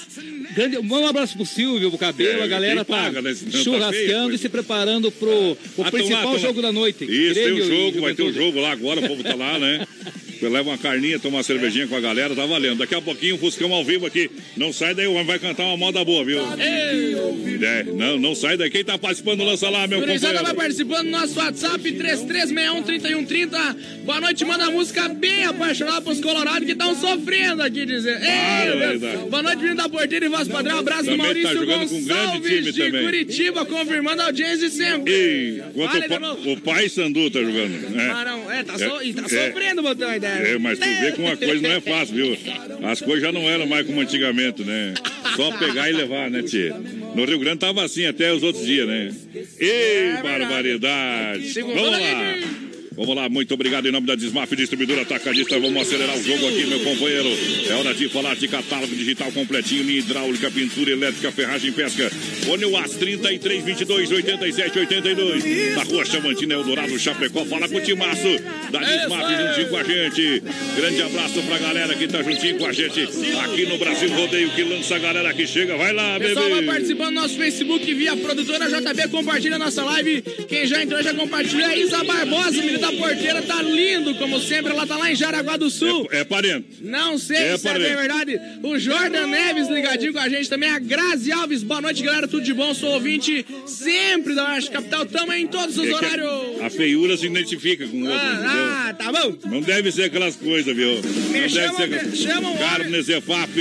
Grande, um abraço pro Silvio, pro Cabelo, É, a galera tá paga, né? Tá feio, e se preparando pro, pro Ah, principal lá, tão lá. jogo da noite. Isso, tem Grêmio o e jogo, vai ter o Juventude. jogo lá agora, o povo tá lá, né? Leva uma carninha, toma uma cervejinha com a galera, tá valendo. Daqui a pouquinho o Fuscão ao vivo aqui. Não sai daí, o homem vai cantar uma moda boa, viu? É, não, não sai daí. Quem tá participando, lança lá, meu Gurizada vai companheiro. participando do nosso WhatsApp 3361-3130. Boa noite, manda a música bem apaixonada pros colorados que estão sofrendo aqui, dizer. Ei. Boa noite, menino da porteira e voz padrão. Abraço do Também tá Maurício um grande Gonçalves de também. Curitiba, confirmando a audiência sempre. O, de pa- o pai Sandu tá jogando. Ah, não, é, tá, so- e tá É, sofrendo, botão a ideia. É, mas tu vê que uma coisa não é fácil, viu? As coisas já não eram mais como antigamente, né? Só pegar e levar, né, tia? No Rio Grande tava assim até os outros dias, né? Ei, barbaridade! Segundou Vamos lá! Vamos lá, muito obrigado em nome da Desmaf Distribuidora Atacadista. Vamos acelerar o jogo aqui, meu companheiro. É hora de falar de catálogo digital completinho, linha hidráulica, pintura elétrica, ferragem pesca. Fone UAS 33 22 87 82. Na rua Chavantina Eldorado, Chapecó. Fala com o Timaço da Desmaf juntinho com a gente. Grande abraço pra galera que tá juntinho com a gente aqui no Brasil Rodeio, que lança a galera que chega. Vai lá, bebê. Pessoal, vai participando do nosso Facebook via produtora JB, compartilha a nossa live. Quem já entrou já compartilha. Isa Barbosa, menina da porteira, tá lindo, como sempre. Ela tá lá em Jaraguá do Sul. É parente. Não sei É, se é bem verdade. O Jordan Neves ligadinho com a gente também. A Grazi Alves, boa noite, galera. Tudo de bom? Sou ouvinte sempre da Oeste Capital. Tamo em todos os É horários. A feiura se identifica com o outro? Ah, ah, tá bom. Não deve ser aquelas coisas, viu? Não deve chamam- ser aquelas... chamam o Carne Zefap,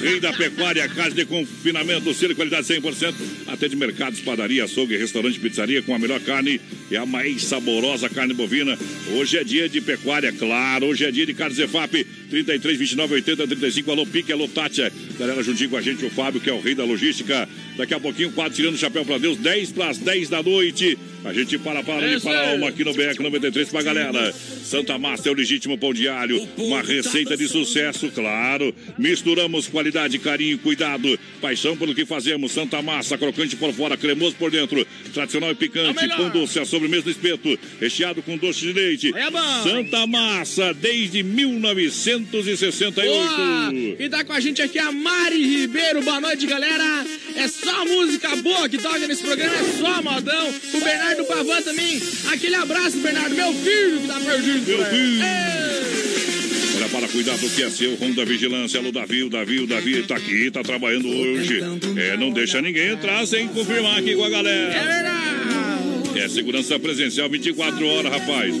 rei da pecuária, casa de confinamento, e qualidade 100%. Atende mercados, padaria, açougue, restaurante, pizzaria com a melhor carne e a mais saborosa carne bovina. Hoje é dia de pecuária, claro. Hoje é dia de carne Zefap. 33, 29, 80, 35. Alô, Pique, alô, Tátia. Galera, juntinho com a gente, o Fábio, que é o rei da logística. Daqui a pouquinho, quatro tirando o chapéu pra Deus, 10 para as 10 da noite. A gente para para Isso para a aí. alma aqui no BR 93 pra galera. Santa Massa é o legítimo pão diário. Uma receita de sucesso, claro. Misturamos qualidade, carinho, cuidado, paixão pelo que fazemos. Santa Massa, crocante por fora, cremoso por dentro. Tradicional e picante, pão doce, a sobremesa no espeto, recheado com doce de leite. É. Santa Massa, desde 1968. Boa! E tá com a gente aqui a Mari Ribeiro. Boa noite, galera. É só música boa que toca nesse programa, é só modão. O Bernardo Pavan também. Aquele abraço, Bernardo, meu filho que tá perdido. Meu filho. Ei! Olha, para cuidar do que é seu, Ronda Vigilância, alô Davi, o Davi, o Davi tá aqui, tá trabalhando hoje. É, não deixa ninguém entrar sem confirmar aqui com a galera. É verdade. É segurança presencial 24 horas, rapaz.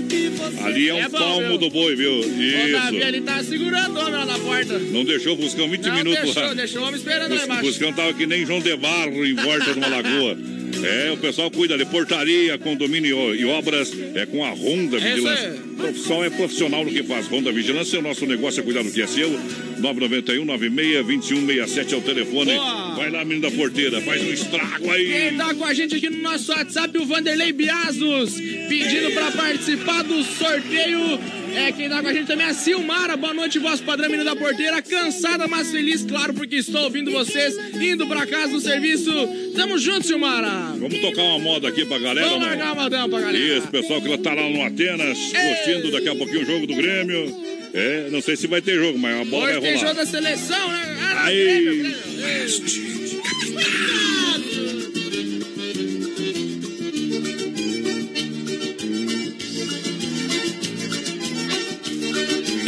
Ali é um É bom, palmo viu? do boi, viu? O Davi, Isso. ele tá segurando o homem lá na porta. Não deixou o Fuscão 20 Não, minutos deixou, lá. deixou o homem esperando lá O embaixo. Fuscão tava que nem João de Barro em volta de uma lagoa. É, o pessoal cuida de portaria, condomínio e obras. É com a Ronda É Vigilância. aí. Profissão é profissional no que faz. Ronda Vigilância, o nosso negócio é cuidar do que é seu. 991 96 2167 é o telefone. Boa. Vai lá, menino da porteira, faz um estrago aí. Quem tá com a gente aqui no nosso WhatsApp, o Vanderlei Biazos, pedindo pra participar do sorteio. É, quem tá com a gente também é a Silmara. Boa noite, voz padrão, menino da porteira. Cansada, mas feliz, claro, porque estou ouvindo vocês, indo pra casa do serviço. Tamo junto, Silmara. Vamos tocar uma moda aqui pra galera, Vamos largar uma modão pra galera. Isso, pessoal que tá lá no Atenas, curtindo daqui a pouquinho o jogo do Grêmio. É, não sei se vai ter jogo, mas a bola Hoje vai tem rolar. jogo da seleção, né? Ah, Aí. Grêmio, Grêmio.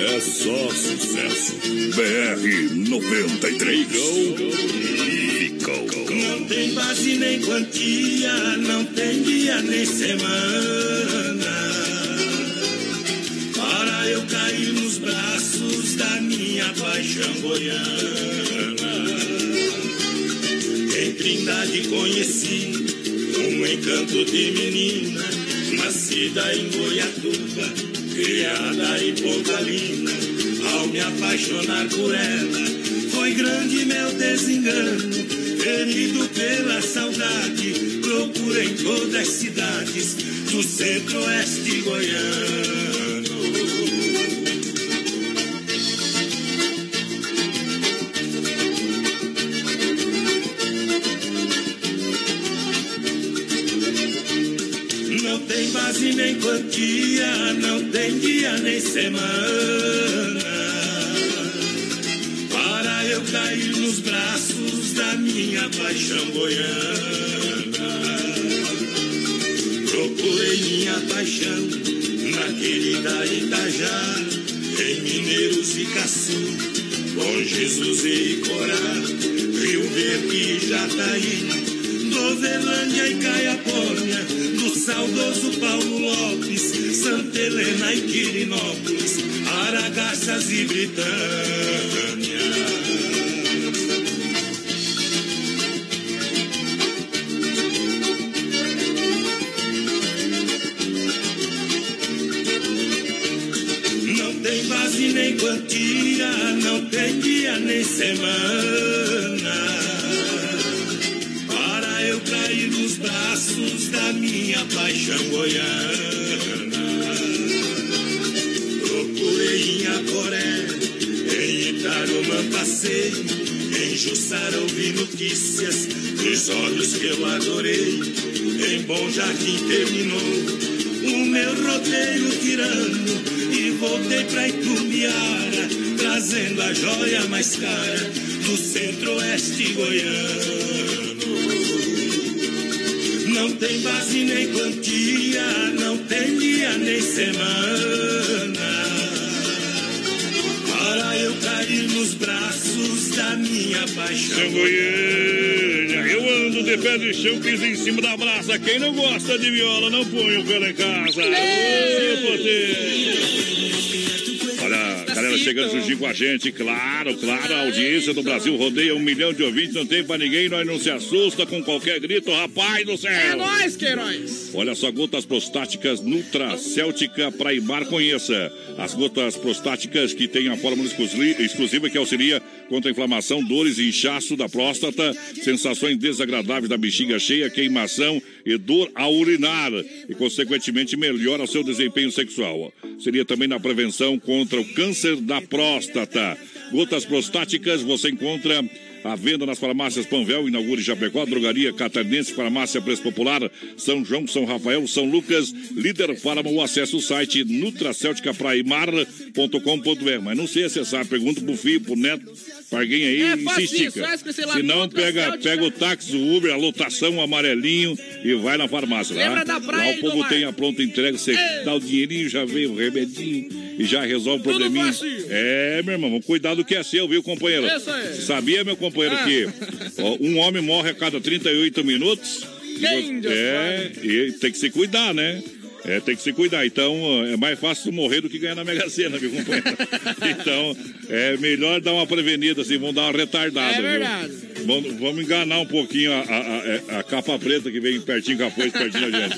É só sucesso. BR 93. Ficou. Não tem base nem quantia, não tem dia nem semana. Para eu cair nos braços da minha paixão goiana. Em Trindade conheci um encanto de menina, nascida em Goiatuba, criada em Pontalina. Ao me apaixonar por ela, foi grande meu desengano. Ferido pela saudade, procura em todas as cidades do centro-oeste goiano. Base nem quantia, não tem dia nem semana. Para eu cair nos braços da minha paixão goiana. Procurei minha paixão na querida Itajá, em Mineiros e Caçu, com Jesus e Corá, Rio Verde e Jataí, Doverlândia e Caiapônia, saudoso Paulo Lopes, Santa Helena e Quirinópolis, Aragaças e Britânia. Não tem base nem quantia, não tem dia nem semana. Da minha paixão goiana. Procurei em Acoré, em Itarumã passei, em Jussara ouvi notícias dos olhos que eu adorei. Em Bom Jardim terminou o meu roteiro tirano e voltei pra Itumbiara, trazendo a joia mais cara do centro-oeste goiano. Não tem base nem quantia, não tem dia nem semana. Para eu cair nos braços da minha paixão. São Goiânia, eu ando de pé de chão, piso em cima da brasa. Quem não gosta de viola, não põe o pé lá em casa. Ô. Galera chegando juntinho com a gente, claro, claro, a audiência do Brasil rodeia um milhão de ouvintes, não tem pra ninguém, nós não se assusta com qualquer grito, rapaz do céu. É nóis, Queiroz. Olha só, gotas prostáticas Nutra Céltica Praimar, conheça. As gotas prostáticas que têm a fórmula exclusi- exclusiva que auxilia contra a inflamação, dores e inchaço da próstata, sensações desagradáveis da bexiga cheia, queimação e dor ao urinar. E, consequentemente, melhora o seu desempenho sexual. Seria também na prevenção contra o câncer da próstata. Gotas prostáticas você encontra à venda nas farmácias Panvel, Inaugure Chapecó, Drogaria Catarinense, Farmácia Preço Popular, São João, São Rafael, São Lucas, Líder Farma, o acesso ao site nutracelticapraimar.com.br. Mas não sei acessar, pergunta pro filho, pro neto, alguém aí É e se estica. Se não, pega, pega o táxi, o Uber, a lotação, o amarelinho e vai na farmácia. Lembra lá. da praia lá o povo tem a pronta entrega, você dá o dinheirinho, já veio o remedinho e já resolve o probleminha. É, meu irmão, vamos cuidar do que é seu, viu, companheiro? Isso aí. Sabia, meu companheiro, Ah. que ó, um homem morre a cada 38 minutos? Quem, É, e tem que se cuidar, né? É, tem que se cuidar. Então, é mais fácil morrer do que ganhar na Mega Sena, viu, companheiro? então, é melhor dar uma prevenida, assim, vamos dar uma retardada, É viu? Vamos, vamos enganar um pouquinho a, a- a- a capa preta que vem pertinho com a foice, pertinho da gente.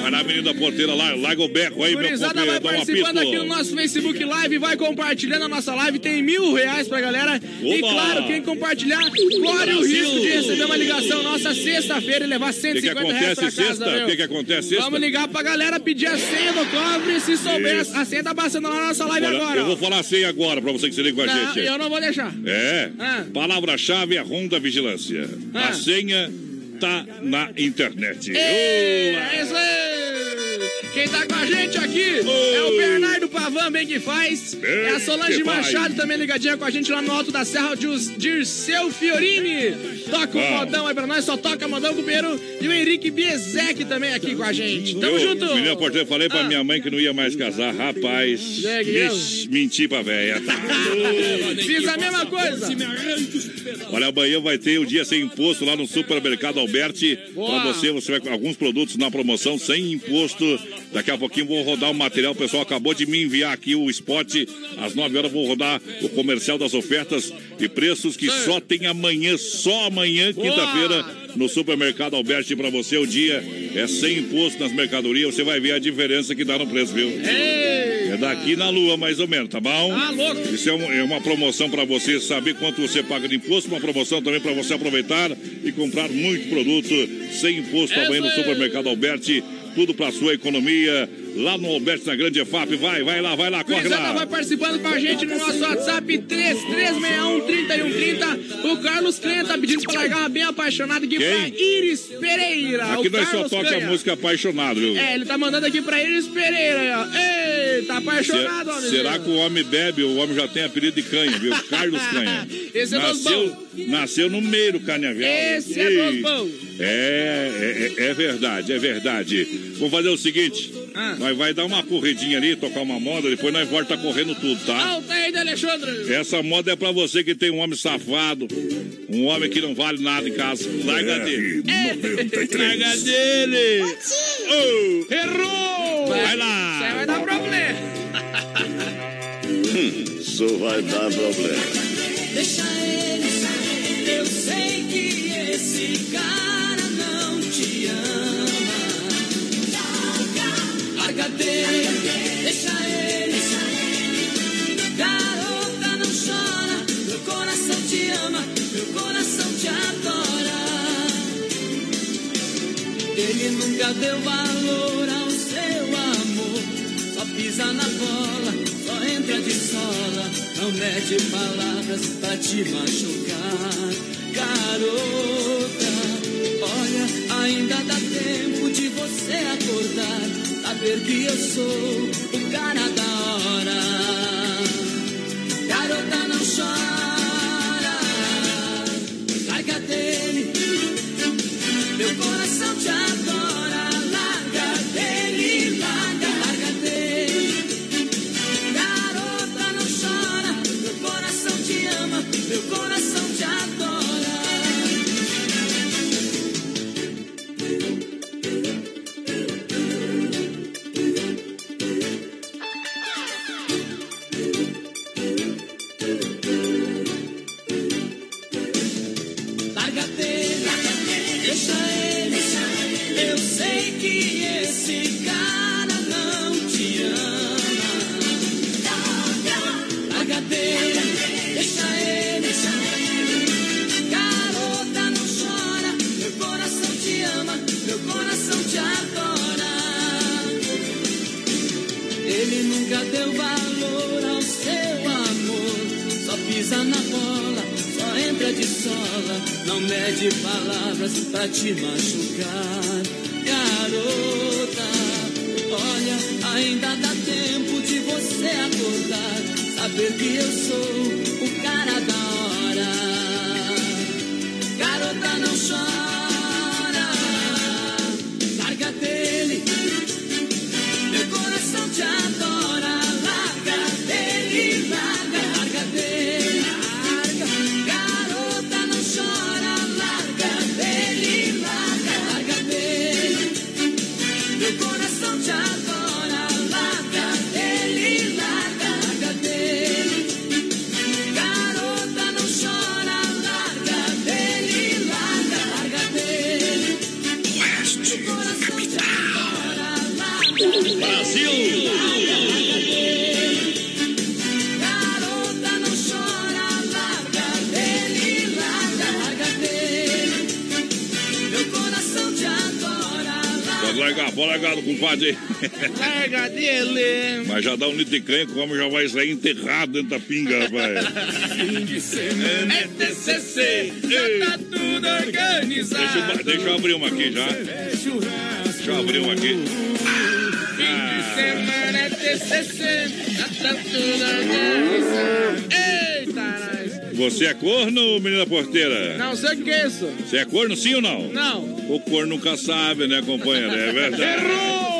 Vai na Avenida Porteira lá, larga o beco aí, meu Gurizada companheiro, vai participando aqui no nosso Facebook Live, vai compartilhando a nossa live, tem mil reais pra galera. E Oba! claro, quem compartilhar, corre o risco de receber uma ligação nossa sexta-feira e levar O que, que 150 reais pra casa, sexta? O que, que acontece sexta? Vamos ligar pra galera, pedir a senha do cofre, se souber, Isso. a senha tá passando lá na nossa live Olha, agora. eu ó. vou falar assim agora pra você que se liga com a Não, gente. eu não vou deixar. É. Ah. Palavra-chave é Ronda Vigilância. Ah. A senha tá na internet. Ei, é isso aí! Quem tá com a gente aqui é o Bernardo Pavan, bem que faz. é a Solange. Machado também ligadinha com a gente lá no Alto da Serra, de Dirceu Fiorini. Toca o Ah. modão aí pra nós, só toca modão companheiro. E o Henrique Biezek também aqui com a gente. Tamo eu, junto! Menina Porteira, falei pra Ah. minha mãe que não ia mais casar. Rapaz, É, vixe, menti pra véia. Tá Fiz a mesma coisa. Olha, amanhã vai ter o dia sem imposto lá no supermercado Alberti. Boa. Pra você, você vai com alguns produtos na promoção sem imposto. Daqui a pouquinho vou rodar o material. O pessoal acabou de me enviar aqui o spot. Às 9 horas vou rodar o comercial das ofertas e preços que só tem amanhã, só amanhã, quinta-feira, no supermercado Alberti. Pra você, o dia é sem imposto nas mercadorias. Você vai ver a diferença que dá no preço, viu? É daqui na lua, mais ou menos, tá bom? Ah, louco. Isso é, um- é uma promoção para você saber quanto você paga de imposto, uma promoção também para você aproveitar e comprar muito produto sem imposto É também no aí. supermercado Alberti. Tudo para sua economia. Lá no Alberti, na Grande EFAP. Vai, vai lá, vai lá, corre Gurizada lá. vai participando com a gente no nosso WhatsApp 3361-3130. O Carlos Canha tá pedindo pra largar uma bem apaixonada aqui Quem? pra Iris Pereira. Aqui nós só Carlos toca Canha. música apaixonado, viu? É, ele tá mandando aqui pra Iris Pereira. ó. Ei! Tá apaixonado, Se- homem. será que o homem bebe? O homem já tem apelido de canha, viu? Carlos Canha. Esse é nasceu, nasceu no meio do carnaval. Esse é dos bons. É, é, é verdade, é verdade. Vamos fazer o seguinte: Ah. nós vai dar uma corridinha ali, tocar uma moda, depois nós volta correndo tudo, tá? Alta aí, Alexandre. Essa moda é pra você que tem um homem safado, um homem que não vale nada em casa. Larga dele. Larga dele. Oh, errou! Vai lá. Isso aí vai dar problema. Isso vai dar problema. Deixa eles, eu sei que esse cara Larga dele, deixa eles. Garota, não chora, meu coração te ama, meu coração te adora. Ele nunca deu valor ao seu amor, só pisa na bola, só entra de sola, não mede palavras pra te machucar. Garota, olha, ainda dá tempo de você acordar, saber que eu sou o cara da hora. De canha que o homem já vai sair enterrado dentro da pinga, rapaz. Fim de semana é TCC, já tá tudo organizado. Deixa eu, deixa eu abrir uma aqui já. Deixa eu abrir uma aqui. De semana é TCC, já tá tudo organizado. Eita, nós. Você é corno, menina porteira? Não sei o que é isso. Você é corno sim ou não? Não. O corno nunca sabe, né, companheiro? É verdade. Errou!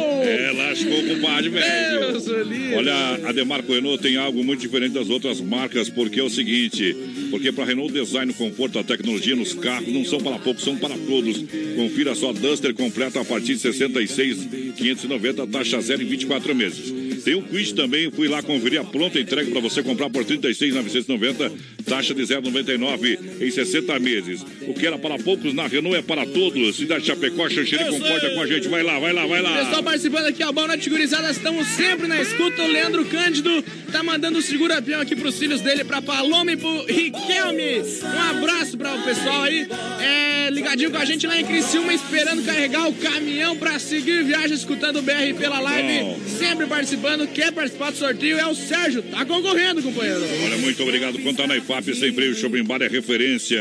Lascou o compadre, velho. Olha, a Demarco Renault tem algo muito diferente das outras marcas, porque é o seguinte, porque para Renault o design, o conforto, a tecnologia nos carros não são para poucos, são para todos. Confira só Duster completa a partir de 66,590, taxa zero em 24 meses. Tem o Quid também, fui lá conferir a pronta entrega para você comprar por 36,990, taxa de 0,99 em 60 meses. O que era para poucos na Renault é para todos. Cidade Chapecó, Xanxerê, concorda com a gente. Vai lá, vai lá, vai lá. Pessoal participando aqui, ó, boa noite, gurizada. Estamos sempre na escuta. O Leandro Cândido tá mandando o segura-peão aqui pros filhos dele, pra Paloma e pro Riquelme. Um abraço para o pessoal aí. É, ligadinho com a gente lá em Criciúma, esperando carregar o caminhão pra seguir viagem, escutando o BR pela live. Bom. Sempre participando. Quer participar do sorteio? É o Sérgio. Tá concorrendo, companheiro. Olha, muito obrigado. Quanto a FAP, Sem Freio Shopping Bar é referência.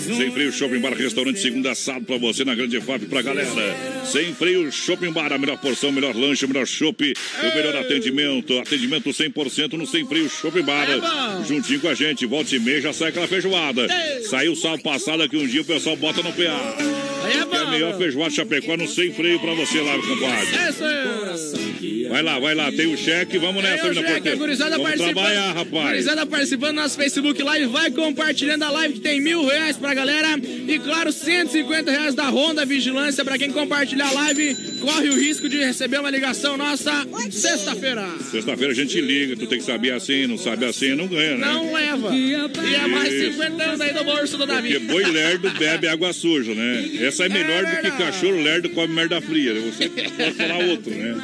Sem Freio Shopping Bar, restaurante segunda sábado pra você na Grande FAP pra galera. Sem Freio Shopping Bar, a melhor porção, melhor lanche, melhor chopp, o melhor atendimento. Atendimento 100% no Sem Freio Shopping Bar. Juntinho com a gente, volta e meia já sai aquela feijoada. Saiu sábado passado aqui um dia o pessoal bota no PA. É a melhor feijoada Chapecó no Sem Freio pra você lá, compadre. Isso aí. Vai lá, vai lá, tem o cheque, vamos nessa, Aí, mina o Jack, a Porteira. gurizada Vamos participando. trabalhar, rapaz. Gurizada participando do nosso Facebook Live, vai compartilhando a live que tem mil reais pra galera. E claro, 150 reais da Honda Vigilância pra quem compartilhar a live. Corre o risco de receber uma ligação nossa sexta-feira. Sexta-feira a gente liga, tu tem que saber assim, não sabe assim, não ganha, né? Não leva. E é mais Isso. 50 anos aí do bolso do Davi. Porque boi lerdo bebe água suja, né? Essa é melhor do que cachorro lerdo come merda fria. né? Você pode falar outro, né?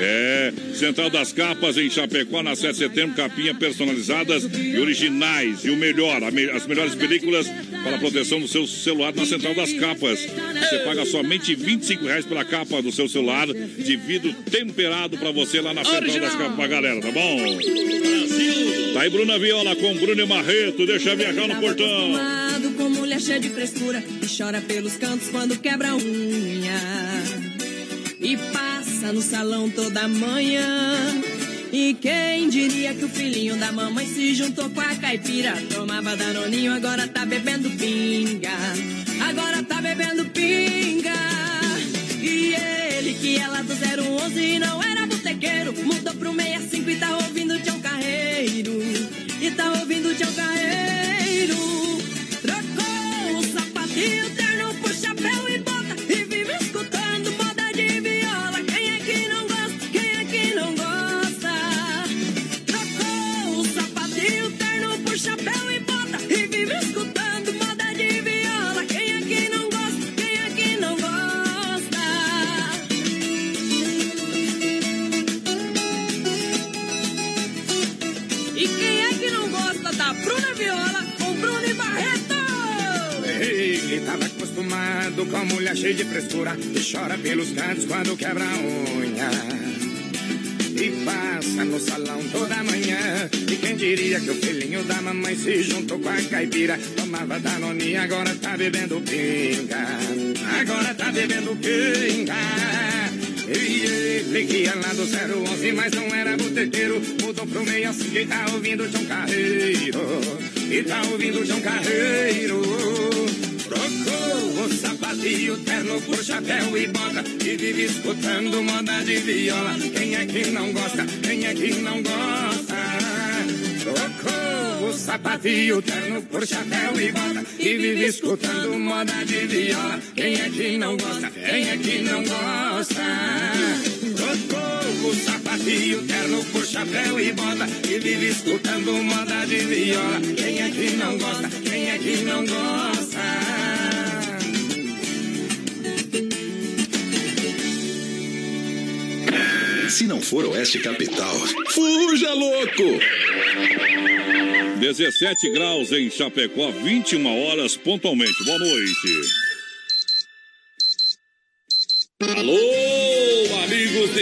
É, Central das Capas em Chapecó, na 7 de setembro, capinha personalizadas e originais. E o melhor, me- as melhores películas para a proteção do seu celular na Central das Capas. Você paga somente 25 reais pela capa do seu celular de vidro temperado para você lá na Central Original. das Capas galera, tá bom? Tá aí Bruna Viola com Bruno e Marreto, deixa viajar no portão. com mulher cheia de frescura e chora pelos cantos quando quebra unha. E passa no salão toda manhã. E quem diria que o filhinho da mamãe se juntou com a caipira? Tomava danoninho, agora tá bebendo pinga. Agora tá bebendo pinga. E ele que é lá do 011 e não era botequeiro, mudou pro 65 e tá ouvindo Tião Carreiro. E tá ouvindo Tião Carreiro. Trocou o sapatinho, terno por chapéu e acostumado com mulher cheia de frescura e chora pelos cantos quando quebra a unha. E passa no salão toda manhã. E quem diria que o filhinho da mamãe se juntou com a caipira? Tomava danoninha, agora tá bebendo pinga. Agora tá bebendo pinga. E que ia lá do 011, mas não era botequeiro. Mudou pro meio assim e tá ouvindo João Carreiro. E tá ouvindo João Carreiro. Trocou o sapatinho, terno por chapéu e bota E vive escutando moda de viola Quem é que não gosta? Quem é que não gosta? Trocou o sapatinho, terno por chapéu e bota E vive escutando moda de viola Quem é que não gosta? Quem é que não gosta? Trocou o sapatinho, terno por chapéu e bota E vive escutando moda de viola Quem é que não gosta? Quem é que não gosta? Se não for Oeste Capital, fuja louco! 17 graus em Chapecó, 21 horas pontualmente. Boa noite.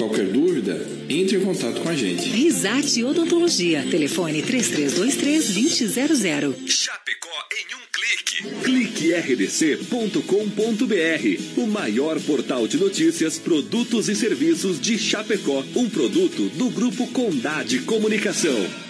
Qualquer dúvida, entre em contato com a gente. Risate Odontologia. Telefone 3323-2000. Clique rdc.com.br, o maior portal de notícias, produtos e serviços de Chapecó, um produto do Grupo Condade Comunicação.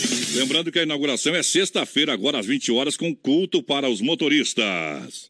Lembrando que a inauguração é sexta-feira, agora às 20 horas, com culto para os motoristas.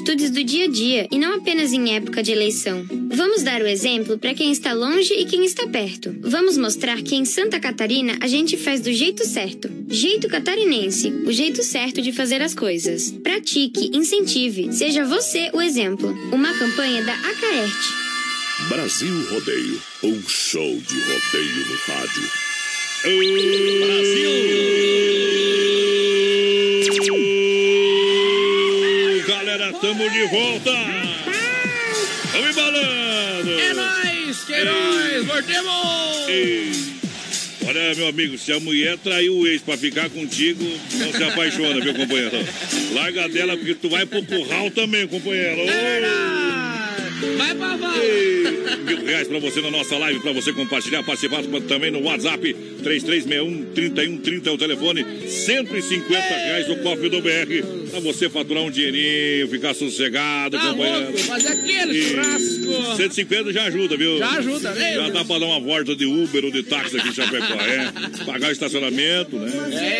atitudes do dia a dia e não apenas em época de eleição. Vamos dar o exemplo para quem está longe e quem está perto. Vamos mostrar que em Santa Catarina a gente faz do jeito certo. Jeito catarinense, o jeito certo de fazer as coisas. Pratique, incentive, seja você o exemplo. Uma campanha da Acaerte. Brasil Rodeio, um show de rodeio no rádio. Brasil! De volta! Vamos embalando! É nóis, Queiroz, voltemos! Ei. Olha, meu amigo, se a mulher traiu o ex pra ficar contigo, não se apaixona, viu, companheiro? Larga dela, porque tu vai pro curral também, companheiro. Vai pra vala! Mil reais pra você na nossa live, pra você compartilhar, participar também no WhatsApp 3361-3130 é o telefone, 150 reais o cofre do BR, pra você faturar um dinheirinho, ficar sossegado, Tá companheiro. louco, fazer aquele E churrasco! 150 já ajuda, viu? Já ajuda, né? Já dá pra dar uma volta de Uber ou de táxi aqui em Chapecó, é. Pagar o estacionamento, né?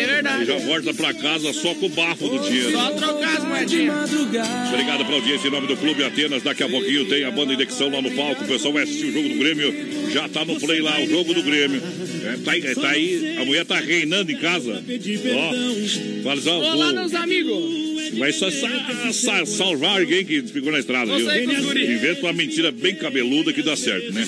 É verdade. E já volta pra casa só com o bafo do dinheiro. Só trocar as moedinhas. Obrigado pela audiência em nome do Clube Atenas. Daqui a pouquinho tem a banda Indexão lá no palco. O pessoal vai assistir o jogo do Grêmio. Já tá no play lá, o jogo do Grêmio. É, tá, aí, tá aí, a mulher tá reinando em casa. Ó, fala só, Olá, meus amigos! Vai só sa- sa- salvar alguém que ficou na estrada, viu? Inventa uma mentira bem cabeluda que dá certo, né?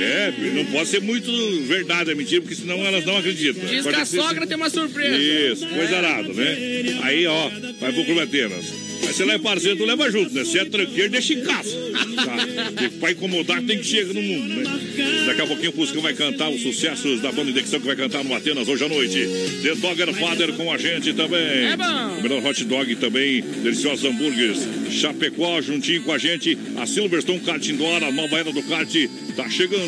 É, não pode ser muito verdade a mentira, porque senão elas não acreditam. Diz que Pode a ser- sogra tem uma surpresa. Isso, coisa arada, né? Aí, ó, vai pro Clube Atenas. Mas você lá é parceiro, tu leva junto, né? Se é tranqueiro, deixa em casa. Tá? Pra incomodar tem que chegar no mundo, né? Daqui a pouquinho o Fuscão vai cantar os sucessos da banda Indexão que vai cantar no Atenas hoje à noite. The Dogger Father com a gente também. É bom. O melhor hot dog também, deliciosos hambúrgueres. Chapecó juntinho com a gente. A Silverstone Kart Indoor, a nova era do kart, tá chegando.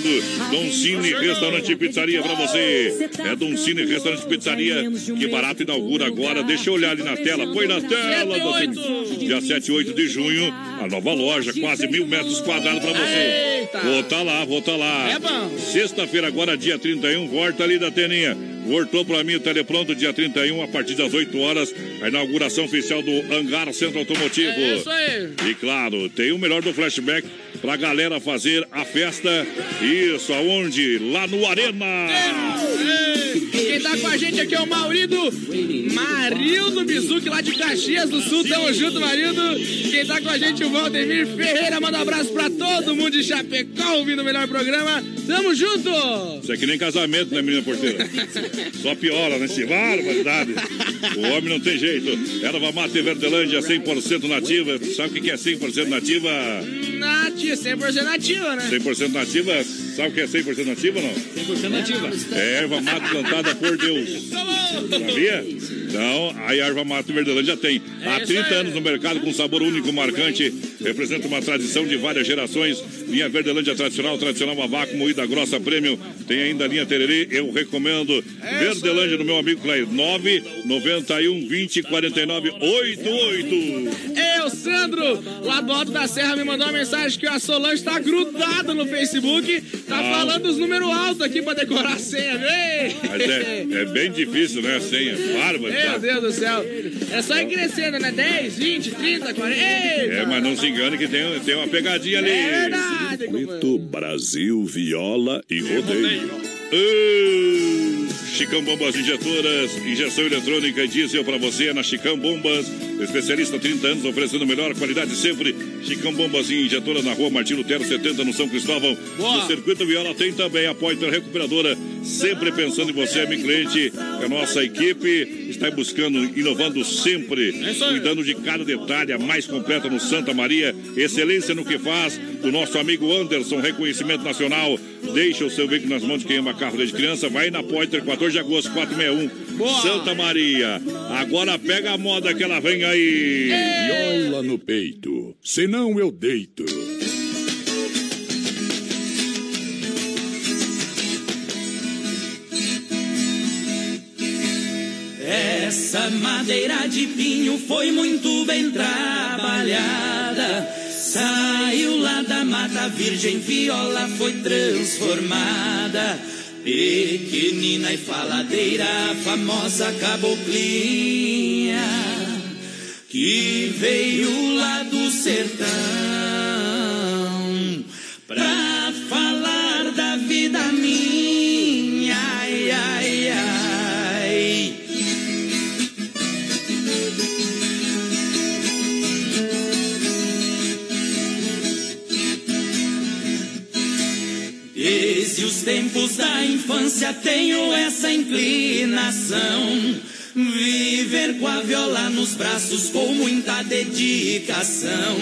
Don Cine Restaurante e Pizzaria pra você. É Don Cine Restaurante e Pizzaria. Que barato inaugura agora. Deixa eu olhar ali na tela. Põe na tela. Dia 7 e 8 de junho. A nova loja, quase mil metros quadrados pra você. Eita. Vou tá lá, vou tá lá. É bom. Sexta-feira, agora dia 31, volta ali da Teninha. Voltou pra mim o telepronto dia 31, a partir das 8 horas, a inauguração oficial do Hangar Centro Automotivo. É isso aí. E claro, tem o melhor do flashback pra galera fazer a festa. Isso, aonde? Lá no Arena. Ei, com a gente aqui é o Maurido Marildo Bizuque, lá de Caxias do Sul. Tamo junto, Marildo. Quem tá com a gente é o Valdemir Ferreira. Manda um abraço pra todo mundo de Chapecó ouvindo o melhor programa. Tamo junto! Isso aqui nem casamento, né, menina porteira? Só piora, né? Se barbaridade. O homem não tem jeito. Erva mate Verdelândia, 100% nativa. Sabe o que é 100% nativa? Nativa, 100% nativa, né? 100% nativa, sabe o que é 100% nativa ou não? 100% nativa. É erva mate plantada por Deus. Sabia? Então, a erva mate Verdelândia tem. Há 30 anos no mercado com sabor único, marcante. Representa uma tradição de várias gerações. Linha Verdelândia tradicional, tradicional a vácuo, moída grossa, prêmio. Tem ainda a linha Tererê. Eu recomendo. Verdelândia no meu amigo Clay. 991 20 49 88. Eu, Sandro, lá do Alto da Serra, me mandou uma mensagem que a Solange tá grudada no Facebook. Tá Ah. falando os números altos aqui pra decorar a senha, vem! Mas é, é bem difícil, né? A senha. Bárbaro. Meu tá? Deus do céu. É só ir crescendo, né? 10, 20, 30, 40. Eita! É, mas não se engane que tem, tem uma pegadinha ali. É verdade, Circuito Brasil Viola e Rodeio. Ô, Chicão Bombas Injetoras, injeção eletrônica e diesel para você é na Chicão Bombas. Especialista há 30 anos, oferecendo melhor qualidade sempre. Chicão Bombas Injetoras na rua Martino Lutero 70, no São Cristóvão. Boa. No Circuito Viola tem também a Pointer Recuperadora. Sempre pensando em você, amigo cliente. A nossa equipe está buscando, inovando sempre. Cuidando de cada detalhe, a mais completa no Santa Maria. Excelência no que faz. Do nosso amigo Anderson, reconhecimento nacional. Deixa o seu veículo nas mãos de quem ama carro desde criança. Vai na Pointer, 14 de agosto, 461. Santa Maria. Agora pega a moda que ela vem aí. Viola no peito, senão eu deito. Essa madeira de pinho foi muito bem trabalhada. Saiu lá da mata virgem, viola foi transformada. Pequenina e faladeira, famosa caboclinha, que veio lá do sertão pra tempos da infância tenho essa inclinação. Viver com a viola nos braços com muita dedicação.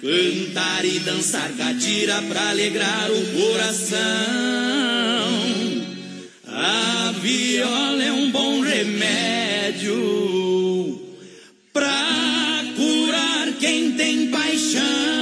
Cantar e dançar catira pra alegrar o coração. A viola é um bom remédio pra curar quem tem paixão.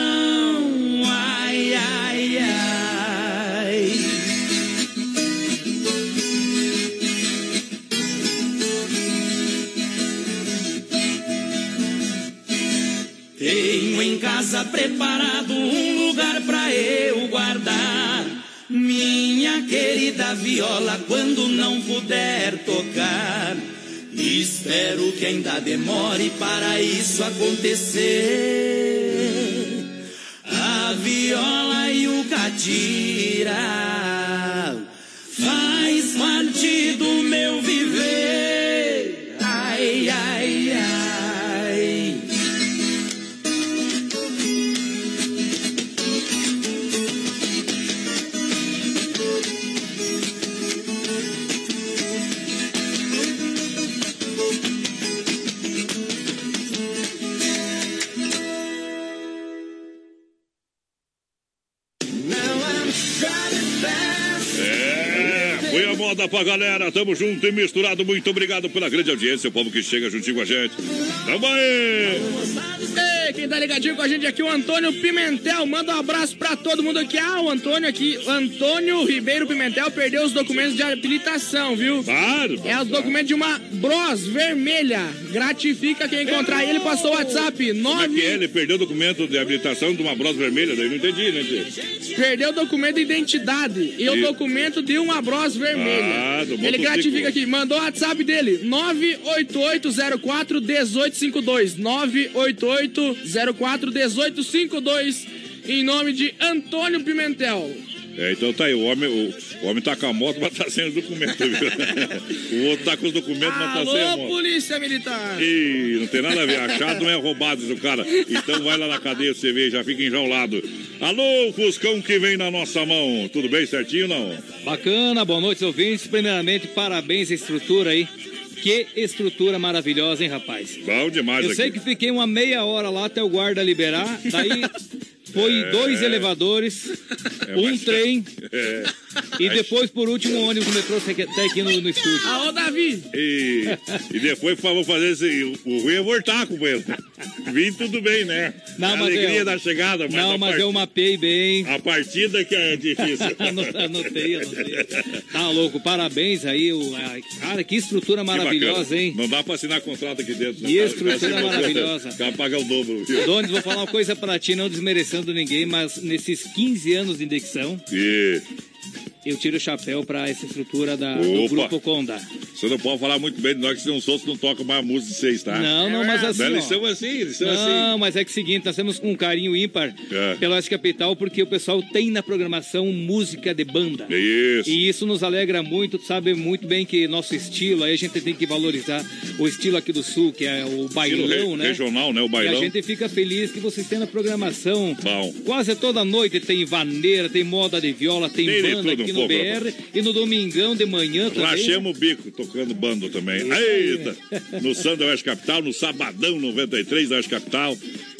Preparado um lugar pra eu guardar minha querida viola quando não puder tocar. Espero que ainda demore para isso acontecer. A viola e o catira pra galera. Tamo junto e misturado. Muito obrigado pela grande audiência, o povo que chega juntinho com a gente. Tamo aí! Quem tá ligadinho com a gente aqui, o Antônio Pimentel. Manda um abraço pra todo mundo aqui. Ah, o Antônio aqui, o Antônio Ribeiro Pimentel perdeu os documentos de habilitação, viu? Claro. É os documentos de uma Bros vermelha. Gratifica quem encontrar ele, passou o WhatsApp. Como é que é? 9... Ele perdeu o documento de habilitação de uma brosa vermelha? Daí não entendi, né, tio? Perdeu o documento de identidade e o E- documento de uma Bros vermelha. Ah, do Ele gratifica aqui, mandou o WhatsApp dele, 98804 1852. 98804 1852. Em nome de Antônio Pimentel. É, então tá aí, o homem, o, o homem tá com a moto, mas tá sem os documentos, viu? o outro tá com os documentos, mas tá sem a Alô, moto. polícia militar. Ih, não tem nada a ver. Achado não é roubado do cara. Então vai lá na cadeia você vê, já fica enjaulado. Alô, Fuscão que vem na nossa mão. Tudo bem, certinho não? Bacana, boa noite, ouvintes. Primeiramente, parabéns à estrutura aí. Que estrutura maravilhosa, hein, rapaz? Bom demais Eu aqui. sei que fiquei uma meia hora lá até o guarda liberar. Daí foi É. dois elevadores, É, um trem É. e depois, por último, o ônibus metrô até aqui no, no estúdio. Alô, Davi. E, e depois vamos fazer esse. O ruim é voltar com ele. Vim tudo bem, né? Não, mas alegria eu- da chegada, mas, Não, mas part- eu mapeei bem. a partida que é difícil. anotei, anotei. Tá louco, parabéns aí. O, cara, que estrutura Que maravilhosa, bacana. hein? Não dá pra assinar contrato aqui dentro. né? Que estrutura ser- maravilhosa. Cara paga o dobro. viu? Donis, vou falar uma coisa pra ti, não desmerecendo ninguém, mas nesses 15 anos de indexão, E eu tiro o chapéu pra essa estrutura da, do. Grupo Conda. você não pode falar muito bem de nós, que senão os outros não tocam mais a música de vocês, tá? Não, não, mas assim, Não, Eles são assim, eles são Não, assim. mas é que é o seguinte, nós temos um carinho ímpar É. pela Oeste Capital, porque o pessoal tem na programação música de banda. Isso. E isso nos alegra muito, tu sabe muito bem que nosso estilo, aí a gente tem que valorizar o estilo aqui do Sul, que é o bailão, re- né? regional, né? O E bailão. a gente fica feliz que vocês têm na programação. Bom. Quase toda noite tem vaneira, tem moda de viola, tem, Tem banda aqui no BR e no domingão de manhã também. Rachemos o bico, tocando bando também. Eita! No Sandro Oeste Capital, no Sabadão 93 da Oeste Capital.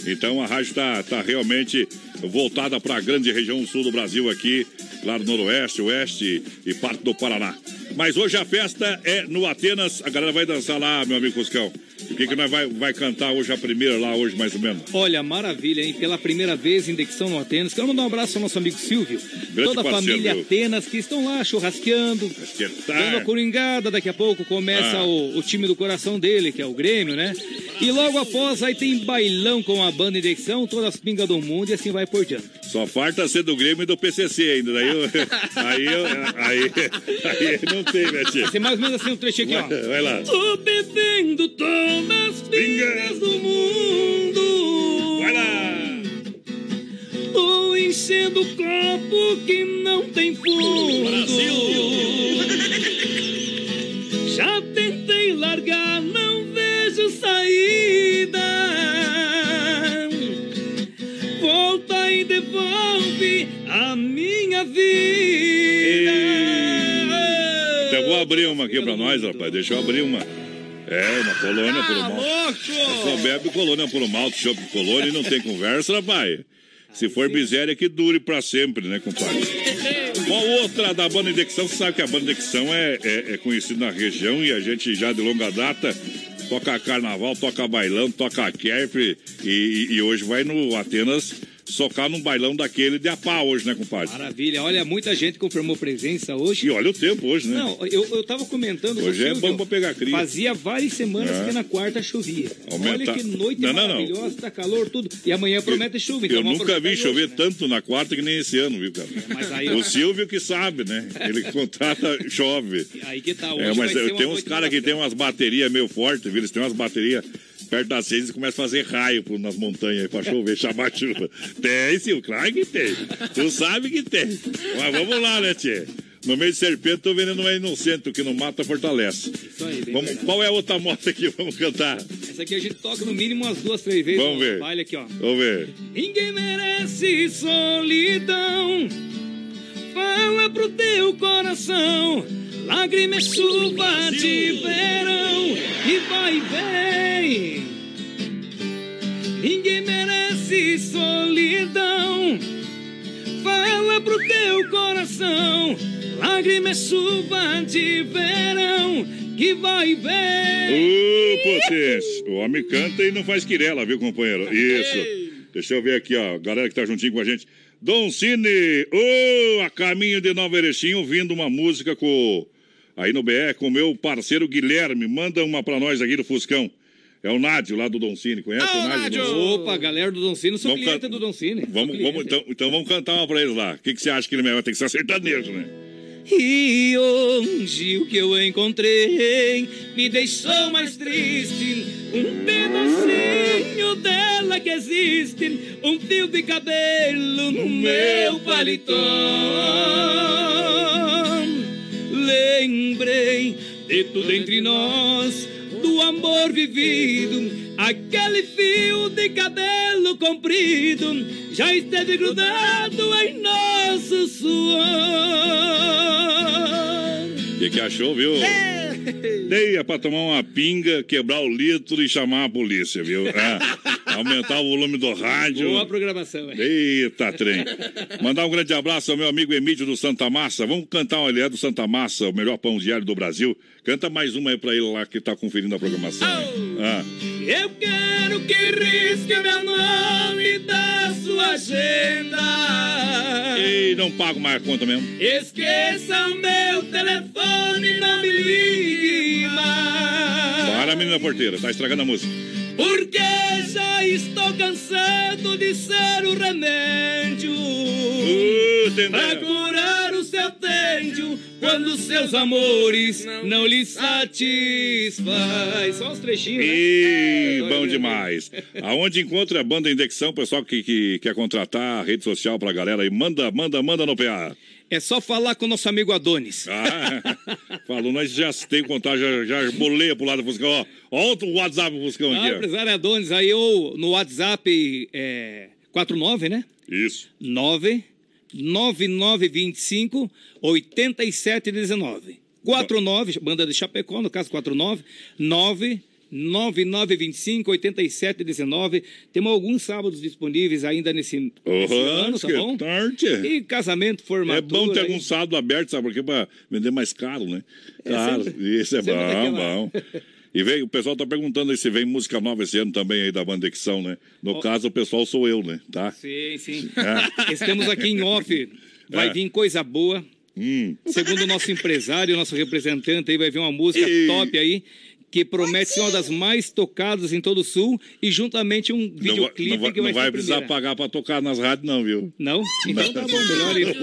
Então a rádio está tá realmente voltada para a grande região sul do Brasil aqui, lá no Noroeste, Oeste e parte do Paraná. Mas hoje a festa é no Atenas, a galera vai dançar lá, meu amigo Cuscão. O que, que nós vai, vai cantar hoje a primeira lá, hoje mais ou menos? Olha, maravilha, hein? Pela primeira vez em Indexão no Atenas. Quero mandar um abraço ao nosso amigo Silvio. Grande toda a família viu? Atenas que estão lá churrasqueando, Que dando a coringada. Daqui a pouco começa Ah. o, o time do coração dele, que é o Grêmio, né? E logo após aí tem bailão com a banda Indexão, todas as pingas do mundo e assim vai por diante. Só falta ser do Grêmio e do PCC ainda. Daí, eu, aí, eu, aí, aí não tem, né, tia? Tem mais ou menos assim um trechinho aqui, ó. Vai, vai lá. Tô bebendo todas as pingas do mundo. Vai lá. Tô enchendo o copo que não tem fundo. Já tentei largar, não vejo saída. Volta e devolve a minha vida. Então vou abrir uma aqui pra nós, rapaz. Deixa eu abrir uma. É, uma colônia por mal. Só bebe colônia por mal, chopp colônia e não tem conversa, rapaz. Se for miséria, que dure pra sempre, né, compadre? Qual outra da banda Indexão? Você sabe que a banda Indexão é, é, é conhecida na região e a gente já de longa data toca carnaval, toca bailão, toca kerp e, e- e hoje vai no Atenas socar num bailão daquele de a pá hoje, né, compadre? Maravilha, olha, muita gente confirmou presença hoje. E olha o tempo hoje, né? Não, eu, eu tava comentando Hoje é bom pra pegar cria. Fazia várias semanas É. que na quarta chovia. Aumenta- Olha que noite Não, não, não. maravilhosa, tá calor, tudo. E amanhã promete chuva. Então Eu nunca vi aproveitar chover hoje, né? tanto na quarta que nem esse ano, viu, cara? mas aí- O Silvio que sabe, né? Ele contrata, chove. Aí que tá, hoje É, mas tenho uns caras que tem umas baterias meio fortes, viu? Eles têm umas baterias perto das seis e começam a fazer raio nas montanhas pra chover, chamar chuva. Tem, Silvio, claro que tem. Tu sabe que tem. Mas vamos lá, né, Tchê? No meio de serpente, tô vendendo uma inocente, o que não mata fortalece. Isso aí, bem Vamos, verdade. qual é a outra moto aqui? Vamos cantar. Essa aqui a gente toca no mínimo umas duas, três vezes. Vamos ver. Baile aqui, ó. Vamos ver. Ninguém merece solidão. Fala pro teu coração. Lágrima é chuva de verão e vai e vem. Ninguém merece solidão. Fala pro teu coração. Lágrima é chuva de verão que vai vem. Ô, potência. O homem canta e não faz quirela, viu, companheiro? Isso. Deixa eu ver aqui, ó. Galera que tá juntinho com a gente. Dom Cine, ô, a caminho de Nova Erechim, ouvindo uma música com. Aí no BR, com o meu parceiro Guilherme. Manda uma pra nós aqui do Fuscão. É o Nádio lá do Don Cine. Conhece o Nádio? Opa, galera do Don Cine, sou Vamos cliente can- do Don Cine. sou Vamos, vamos, então, então vamos cantar uma pra eles lá. O que, que você acha que ele vai ter que ser sertanejo, né? E hoje o que eu encontrei me deixou mais triste. Um pedacinho dela que existe, um fio de cabelo no meu paletó. Lembrei de tudo entre nós, do amor vivido, aquele fio de cabelo comprido já esteve grudado em nosso suor. O que, que achou, viu? Deia pra tomar uma pinga, quebrar o litro e chamar a polícia, viu? É, aumentar o volume do rádio. Boa programação, hein? Eita, trem. Mandar um grande abraço ao meu amigo Emílio do Santa Massa. Vamos cantar uma aliado do Santa Massa, o melhor pão diário do Brasil. Canta mais uma aí pra ele lá que tá conferindo a programação. hein? Ah. Eu quero que risque meu nome da sua agenda. Ei, não pago mais a conta mesmo. Esqueça o meu telefone, não me ligue mais. Para, menina porteira, tá estragando a música. Porque já estou cansado de ser o remédio Pra curar o seu tédio Quando seus amores não lhe satisfaz Só os trechinhos, né? Ih, bom demais. Aonde encontra a banda Indexão, pessoal que, que quer contratar a rede social pra galera aí, manda, manda, manda no PA. É só falar com o nosso amigo Adonis Ah, falou, nós já tem contato, já, já boleia pro lado do Fuscão, ó. Ó o WhatsApp do Fuscão Ah, aqui, empresário Adonis, aí ou no WhatsApp é, 49, né? Isso. 9 9925 8719. 49, banda de Chapecó, no caso 49, 9 9925 8719. Temos alguns sábados disponíveis ainda nesse, nesse ano, tá bom? tarde. E casamento, formatura. É bom ter algum sábado aberto, sabe por quê? Pra vender mais caro, né? É, Claro, sempre- isso é bom, bom. E vem, o pessoal tá perguntando aí se vem música nova esse ano também aí da banda Dicção, né? No caso, o pessoal sou eu, né? Tá? Sim, sim. É. Estamos aqui em off. Vai É. vir coisa boa. Hum. Segundo o nosso empresário, nosso representante, aí vai vir uma música E- top aí. Que promete ser uma das mais tocadas em todo o sul e juntamente um Não, videoclipe não vai, que vai não vai precisar primeira. pagar pra tocar nas rádios, não, viu? Não? Então tá bom, melhor isso.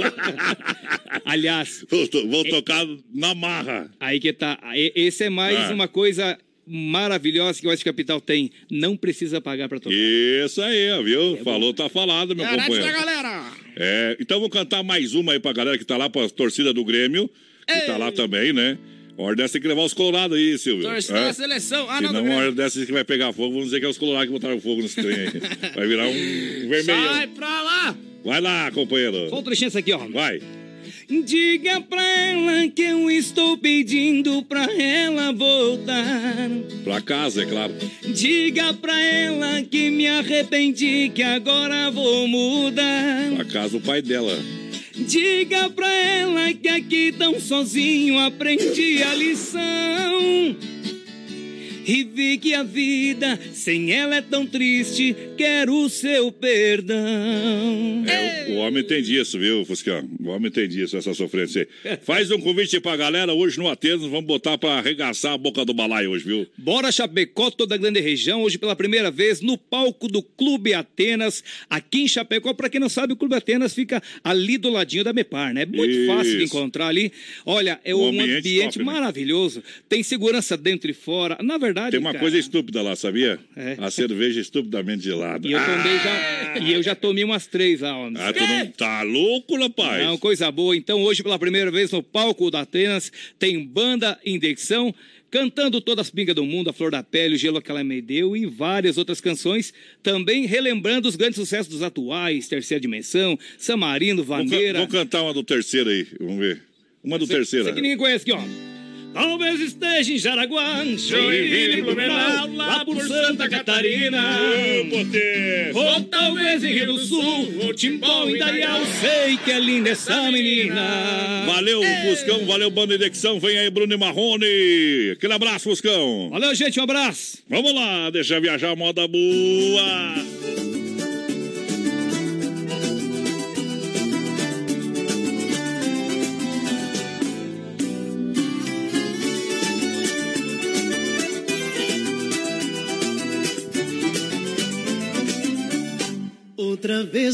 Aliás. Vou, vou tocar na marra. Aí que tá. Esse é mais Ah. uma coisa maravilhosa que o Oeste Capital tem. Não precisa pagar pra tocar. Isso aí, viu? Falou, tá falado, meu Garante companheiro. da galera! É, então vou cantar mais uma aí pra galera que tá lá, pra torcida do Grêmio, que tá lá também, né? Uma hora dessa tem que levar os colorados aí, Silvio. Torcida É. seleção. Ah, Se não, não, hora dessa que vai pegar fogo, vamos dizer que é os colorados que botaram fogo nesse trem aí. Vai virar um vermelhão. Sai pra lá. Vai lá, companheiro. Trechinho essa aqui, ó. Vai. Diga pra ela que eu estou pedindo pra ela voltar. Pra casa, é claro. Diga pra ela que me arrependi, que agora vou mudar. Pra casa o pai dela. Diga pra ela que aqui tão sozinho aprendi a lição. E vi que a vida sem ela é tão triste, quero o seu perdão. É, o, o homem tem disso, viu, Fuscão? O homem tem disso, essa sofrência aí. Faz um convite pra galera hoje no Atenas, vamos botar pra arregaçar a boca do balaio hoje, viu? Bora Chapecó, toda a grande região, hoje pela primeira vez no palco do Clube Atenas, aqui em Chapecó. Pra quem não sabe, o Clube Atenas fica ali do ladinho da Mepar, né? Muito Isso. fácil de encontrar ali. Olha, é Um um ambiente ambiente, top, né? maravilhoso. Tem segurança dentro e fora. Na verdade, Tem uma cara, coisa estúpida lá, sabia? É. A cerveja estupidamente gelada. E eu tomei já, e eu já tomei umas três lá, homem. Ah, tu não tá louco, rapaz? Não, coisa boa. Então, hoje, pela primeira vez no palco da Atenas, tem banda Indexão, cantando todas as pingas do mundo, A Flor da Pele, O Gelo que ela me deu e várias outras canções. Também relembrando os grandes sucessos dos atuais, Terceira Dimensão, Samarino, Vou, ca- Vangueira. vou cantar uma do terceiro aí, vamos ver. Uma do terceiro. Essa que ninguém conhece aqui, ó. Talvez esteja em Jaraguá, Joinville, Blumenau, lá por Santa Catarina. Ou talvez em Rio do Sul, ou Timbó, Indaial, sei que é linda essa menina. Valeu, Fuscão, valeu, Banda Indexão. Vem aí, Bruno e Marrone. Aquele abraço, Fuscão. Valeu, gente, um abraço. Vamos lá, deixa viajar, moda boa.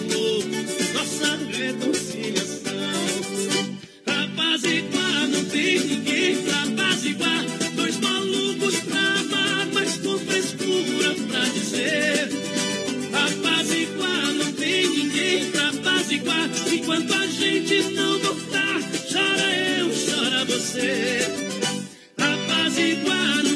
louco. Nossa reconciliação. Apaziguar, não tem ninguém pra apaziguar. Dois malucos pra amar, mas com frescura pra dizer. Apaziguar, não tem ninguém pra apaziguar. Enquanto a gente não voltar, chora eu, chora você. Apaziguar, não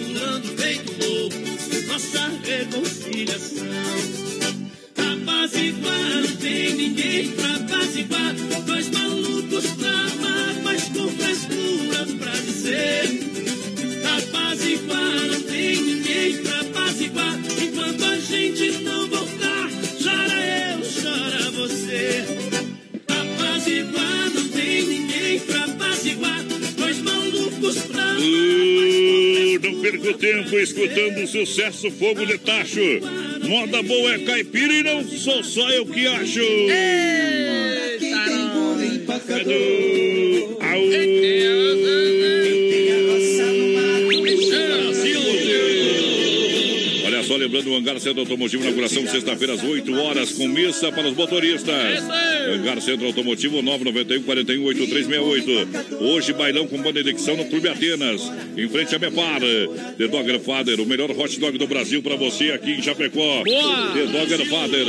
procurando feito louco, nossa reconciliação. Apaziguar, tem ninguém pra apaziguar. Dois malucos pra amar, mas com frescura pra dizer. Apaziguar, não tem ninguém pra apaziguar. Enquanto a gente não Uh, não perca o tempo escutando o sucesso Fogo de Tacho. Moda boa é caipira e não sou só eu que acho. Olha lembrando o Hangar Centro Automotivo, inauguração sexta-feira às 8 horas, com missa para os motoristas. Hangar Centro Automotivo 991 41 8368. Hoje, bailão com banda eleição no Clube Atenas, em frente a Mepar. The Dogger Father, o melhor hot dog do Brasil para você aqui em Chapecó. Boa! The Dogger Father.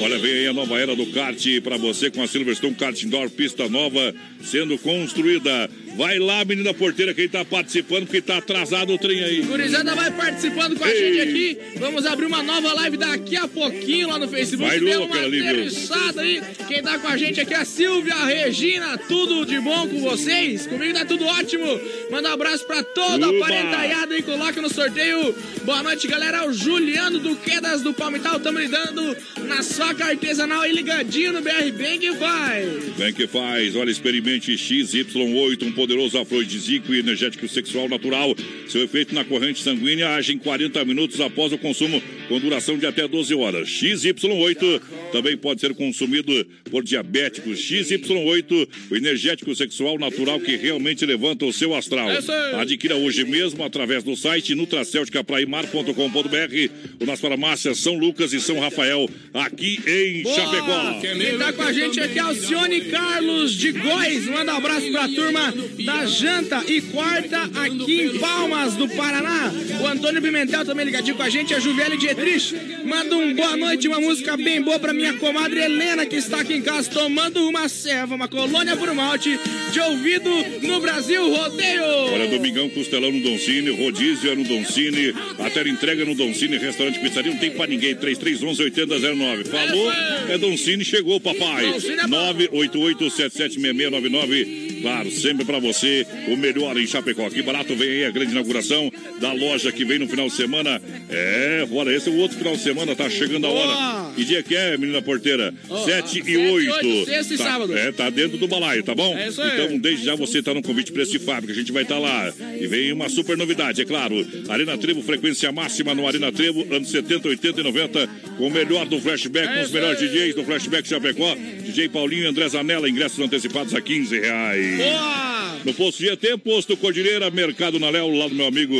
Olha, vem aí a nova era do kart para você com a Silverstone Kart Indoor, pista nova sendo construída. Vai lá, menina porteira, quem tá participando, porque tá atrasado o trem aí. Gurizada vai participando com a Ei. gente aqui. Vamos abrir uma nova live daqui a pouquinho lá no Facebook. Vai louca uma aterrissada aí. Quem tá com a gente aqui é a Silvia, a Regina. Tudo de bom com vocês? Comigo tá tudo ótimo. Manda um abraço pra toda a Uba. parentaiada aí. Coloca no sorteio. Boa noite, galera. O Juliano do Quedas do Palmital. Tamo lidando na soca artesanal aí ligadinho no BR Bem que vai. Vem que faz, olha, experimente XY8, um poderoso afrodisíaco e energético sexual natural. Seu efeito na corrente sanguínea age em 40 minutos após o consumo, com duração de até 12 horas. XY8 também pode ser consumido por diabéticos. XY8, o energético sexual natural que realmente levanta o seu astral. É. Adquira hoje mesmo através do site nutracelticapraimar.com.br ou nas farmácias São Lucas e São Rafael, aqui em Boa! Chapecó. Quem tá com a gente aqui é Alcione Carlos de Góis. Manda um abraço pra turma da Janta e Quarta aqui em Palmas, do Paraná. O Antônio Pimentel também ligadinho com a gente. A Juviele Dietrich. Manda um boa noite, uma música bem boa pra minha comadre Helena, que está aqui em casa tomando uma ceva, uma colônia por malte de ouvido no Brasil Rodeio. Olha, Domingão, Costelão no Doncini, rodízio é no Doncini, até entrega no Doncini, restaurante pizzaria, não tem pra ninguém, 3311-8009. Falou, é Doncini, chegou, papai. Doncini é bom. 988-776699. Claro, sempre pra você, o melhor em Chapecó. Que barato vem aí a grande inauguração da loja que vem no final de semana. É, bora, esse é o outro final de semana, tá chegando a hora. Que dia que é, menina porteira? Ó, 7 sete e e 8. oito, sexta e sábado. É, tá dentro do balaio, tá bom? É isso aí. Então, desde já você está no convite preço de fábrica. A gente vai estar lá. E vem uma super novidade, é claro. Arena Trevo, frequência máxima no Arena Trevo, anos 70, 80 e 90, com o melhor do flashback, com os melhores DJs do flashback Chapecó. DJ Paulinho e André Zanella, ingressos antecipados a 15 reais. Boa! No posto GT, posto Cordilheira, Mercado na Léo, lá do meu amigo,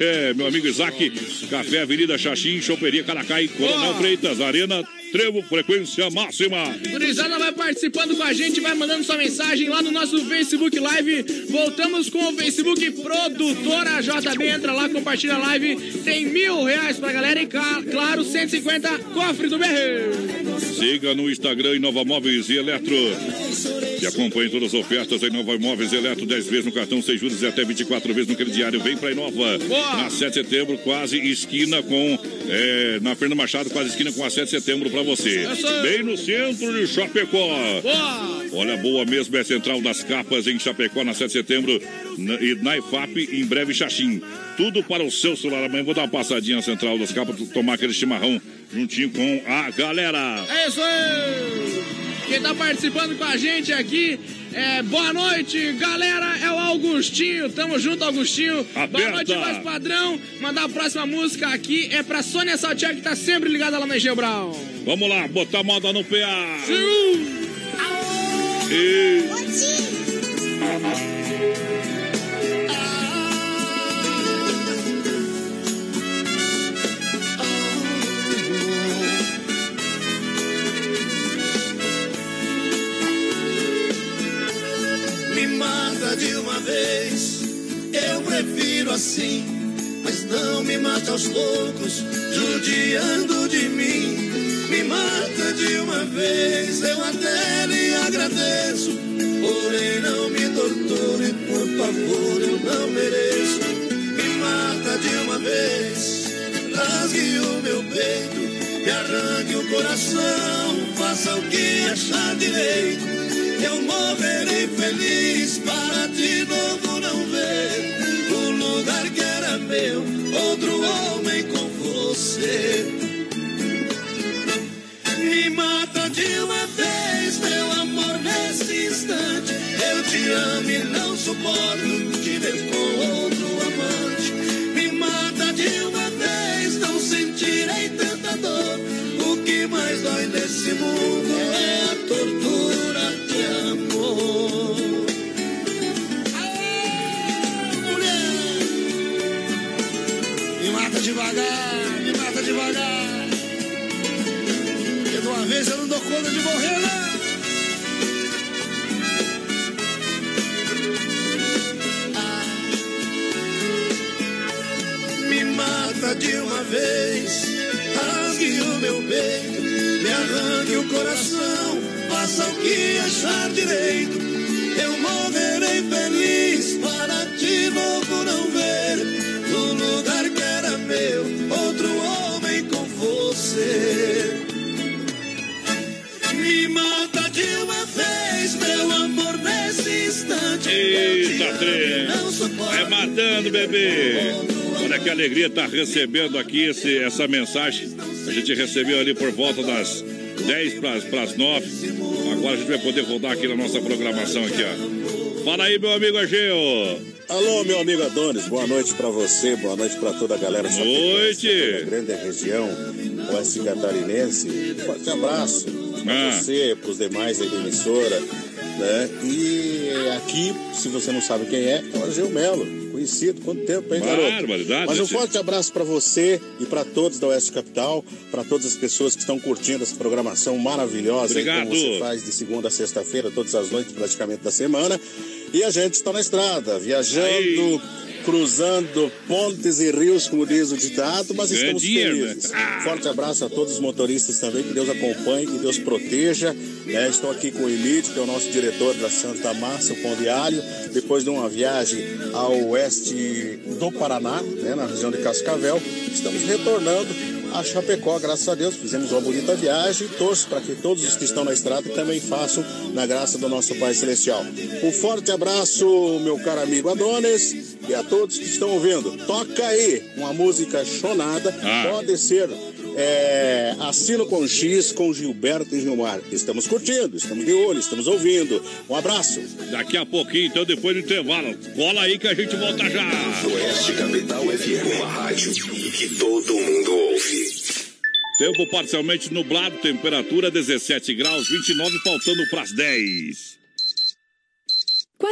é, meu amigo Isaac, Café Avenida Xaxim, Choperia Caracai, Coronel Freitas, Arena Trevo, frequência máxima. Gurizada vai participando com a gente, vai mandando sua mensagem lá no nosso Facebook Live. Voltamos com o Facebook Produtora JB. Entra lá, compartilha a live. Tem mil reais pra galera e, claro, 150 cofre do BR. Siga no Instagram Inova Móveis e Eletro. E acompanhe todas as ofertas da Inova Móveis e Eletro. 10 vezes no cartão, 6 juros e até 24 vezes no crediário. Vem pra Inova. Boa. Na 7 de setembro, quase esquina com. É, na Fernanda Machado, quase esquina com a 7 de setembro pra você. Bem no centro de Chapecó. Boa. Olha, boa mesmo é a Central das Capas em Chapecó, na 7 de setembro. na- E na IFAP, em breve, Xaxim. Tudo para o seu celular. Amanhã vou dar uma passadinha na Central das Capas, tomar aquele chimarrão juntinho com a galera. É isso aí! Quem tá participando com a gente aqui é boa noite, galera. É o Augustinho. Tamo junto, Augustinho. Boa Aperta. noite, voz padrão. Mandar a próxima música aqui é pra Sônia Saltier, que tá sempre ligada lá na Egeu Brown. Vamos lá, botar moda no PA. Sim. E... assim. Mas não me mate aos poucos, judiando de mim. Me mata de uma vez, eu até lhe agradeço. Porém, não me torture, por favor, eu não mereço. Me mata de uma vez, rasgue o meu peito, me arranque o coração, faça o que achar direito. Eu morrerei feliz para de novo não ver lugar que era meu, outro homem com você. Me mata de uma vez, meu amor, nesse instante. Eu te amo e não suporto te ver com outro amante. Me mata de uma vez, não sentirei tanta dor. O que mais dói nesse mundo é a tortura de amor. Devagar, me mata devagar. Porque de uma vez eu não dou conta de morrer, não. Me mata de uma vez, rasgue o meu peito, me arranque o coração, faça o que achar direito. Eu morrerei feliz para de novo não ver mata de uma vez, meu amor, nesse instante. Eita, trem. É matando, bebê. Olha que alegria estar recebendo aqui esse, essa mensagem. A gente recebeu ali por volta das 10 para as 9. Agora a gente vai poder rodar aqui na nossa programação aqui, ó. Fala aí, meu amigo Ageu. Alô, meu amigo Adonis, boa noite pra você, boa noite pra toda a galera. Boa noite. Toda a grande região oeste catarinense. Forte abraço pra Ah. você, pros demais aí da emissora, né? E aqui, se você não sabe quem é, é o Ageu Melo, conhecido. Quanto tempo, hein, garoto? Mas um esse- forte abraço pra você e pra todos da Oeste Capital, pra todas as pessoas que estão curtindo essa programação maravilhosa aí, Obrigado. como você faz de segunda a sexta-feira, todas as noites praticamente da semana. E a gente está na estrada, viajando, cruzando pontes e rios, como diz o ditado, mas estamos dinheiro, felizes. né? Forte abraço a todos os motoristas também, que Deus acompanhe, que Deus proteja. né? estou aqui com o Emílio, que é o nosso diretor da Santa Márcia, o Pão Diário, depois de uma viagem ao oeste do Paraná, né, na região de Cascavel. Estamos retornando a Chapecó, graças a Deus, fizemos uma bonita viagem. Torço para que todos os que estão na estrada também façam na graça do nosso Pai Celestial. Um forte abraço, meu caro amigo Adonis, e a todos que estão ouvindo. Toca aí uma música chonada, Ah. pode ser. É, assino com X com Gilberto e Gilmar. Estamos curtindo, estamos de olho, estamos ouvindo. Um abraço. Daqui a pouquinho, então, depois do intervalo. Cola aí que a gente volta já. Oeste Capital FM, uma rádio que todo mundo ouve. Tempo parcialmente nublado, temperatura 17 graus, 29, faltando para as 10.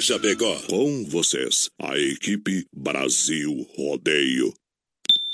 Chapecó. Com vocês, a equipe Brasil Rodeio.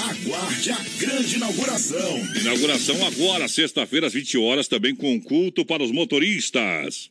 Aguarde a grande inauguração. Inauguração agora, sexta-feira, às 20 horas, também com culto para os motoristas.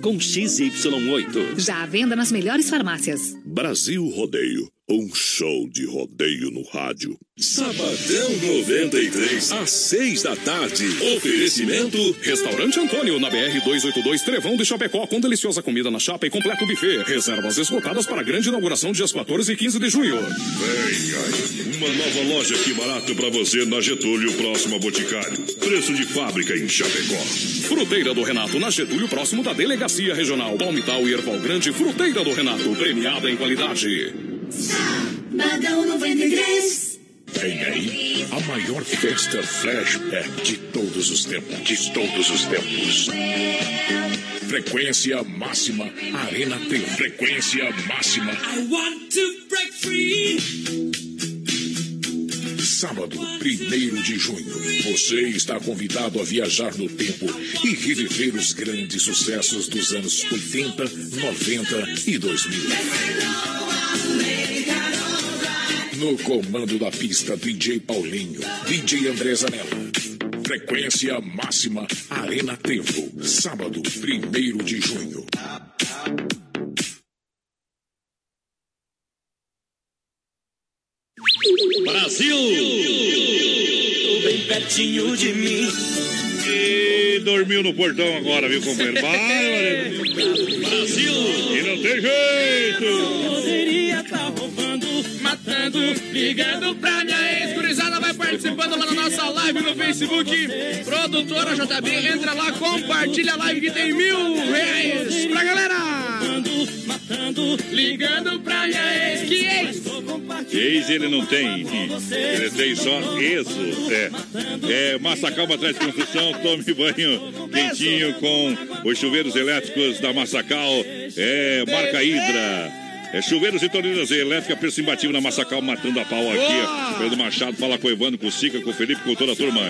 com XY8. Já à venda nas melhores farmácias. Brasil Rodeio. Um show de rodeio no rádio. Sabadão 93, às 6 da tarde. Oferecimento Restaurante Antônio, na BR 282 Trevão de Chapecó, com deliciosa comida na chapa e completo buffet. Reservas esgotadas para a grande inauguração dias 14 e 15 de junho. Venha, uma nova loja que barato para você na Getúlio, próximo a Boticário. Preço de fábrica em Chapecó. Fruteira do Renato, na Getúlio, próximo da Delegacia Regional. Palmital e Erval Grande, Fruteira do Renato, premiada em qualidade. Sabadão 93. Vem aí a maior festa flashback de todos os tempos. De todos os tempos. Frequência máxima, Arena tem frequência máxima. I want to break free. Sábado, 1 de junho, você está convidado a viajar no tempo e reviver os grandes sucessos dos anos 80, 90 e 2000. No comando da pista, DJ Paulinho, DJ André Zanella. Frequência máxima, Arena Tempo. Sábado, 1 de junho. Brasil! Tô bem pertinho de mim. E dormiu no portão agora, viu, companheiro? Vai, Brasil! E não tem jeito! Poderia matando, ligando pra minha ex. Gurizada vai participando lá na nossa live no Facebook. Produtora JB, entra lá, compartilha a live que tem mil reais pra galera. Matando, ligando pra minha ex. Que ex? Ex ele não tem. Ele tem só isso. É. É Massacal Matriz de Construção. Tome banho quentinho com os chuveiros elétricos da Massacal. É marca Hidra. É chuveiros e torneiras elétrica, preço imbatível na Massacal, matando a pau aqui. Pedro Machado fala com o Evandro, com o Sica, com o Felipe, com toda a turma.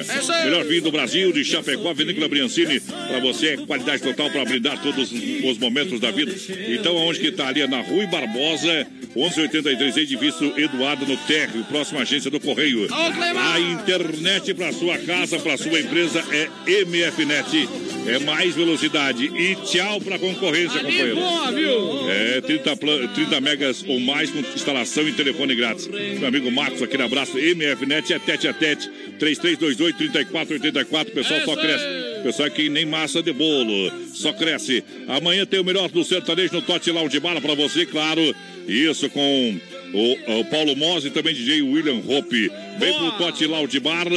Melhor vinho do Brasil, de Chapecó, Vinícola Briancini. Pra você é qualidade total para brindar todos os momentos da vida. Então, aonde que tá ali? É na Rui Barbosa, 1183, edifício Eduardo no Térreo, próxima agência do Correio. A internet para sua casa, para sua empresa é MFNet. É mais velocidade. E tchau pra concorrência, companheiro. É, 30, plan- 30 megas ou mais com instalação e telefone grátis. Meu amigo Marcos, aquele abraço. MFNet é tete a tete. 3328-3484. O pessoal só cresce. O pessoal é que nem massa de bolo. Só cresce. Amanhã tem o melhor do sertanejo no Tote Lounge Bala pra você, claro. Isso, com o, o Paulo Mose e também DJ William Hope. Vem pro Tote Loud Bar,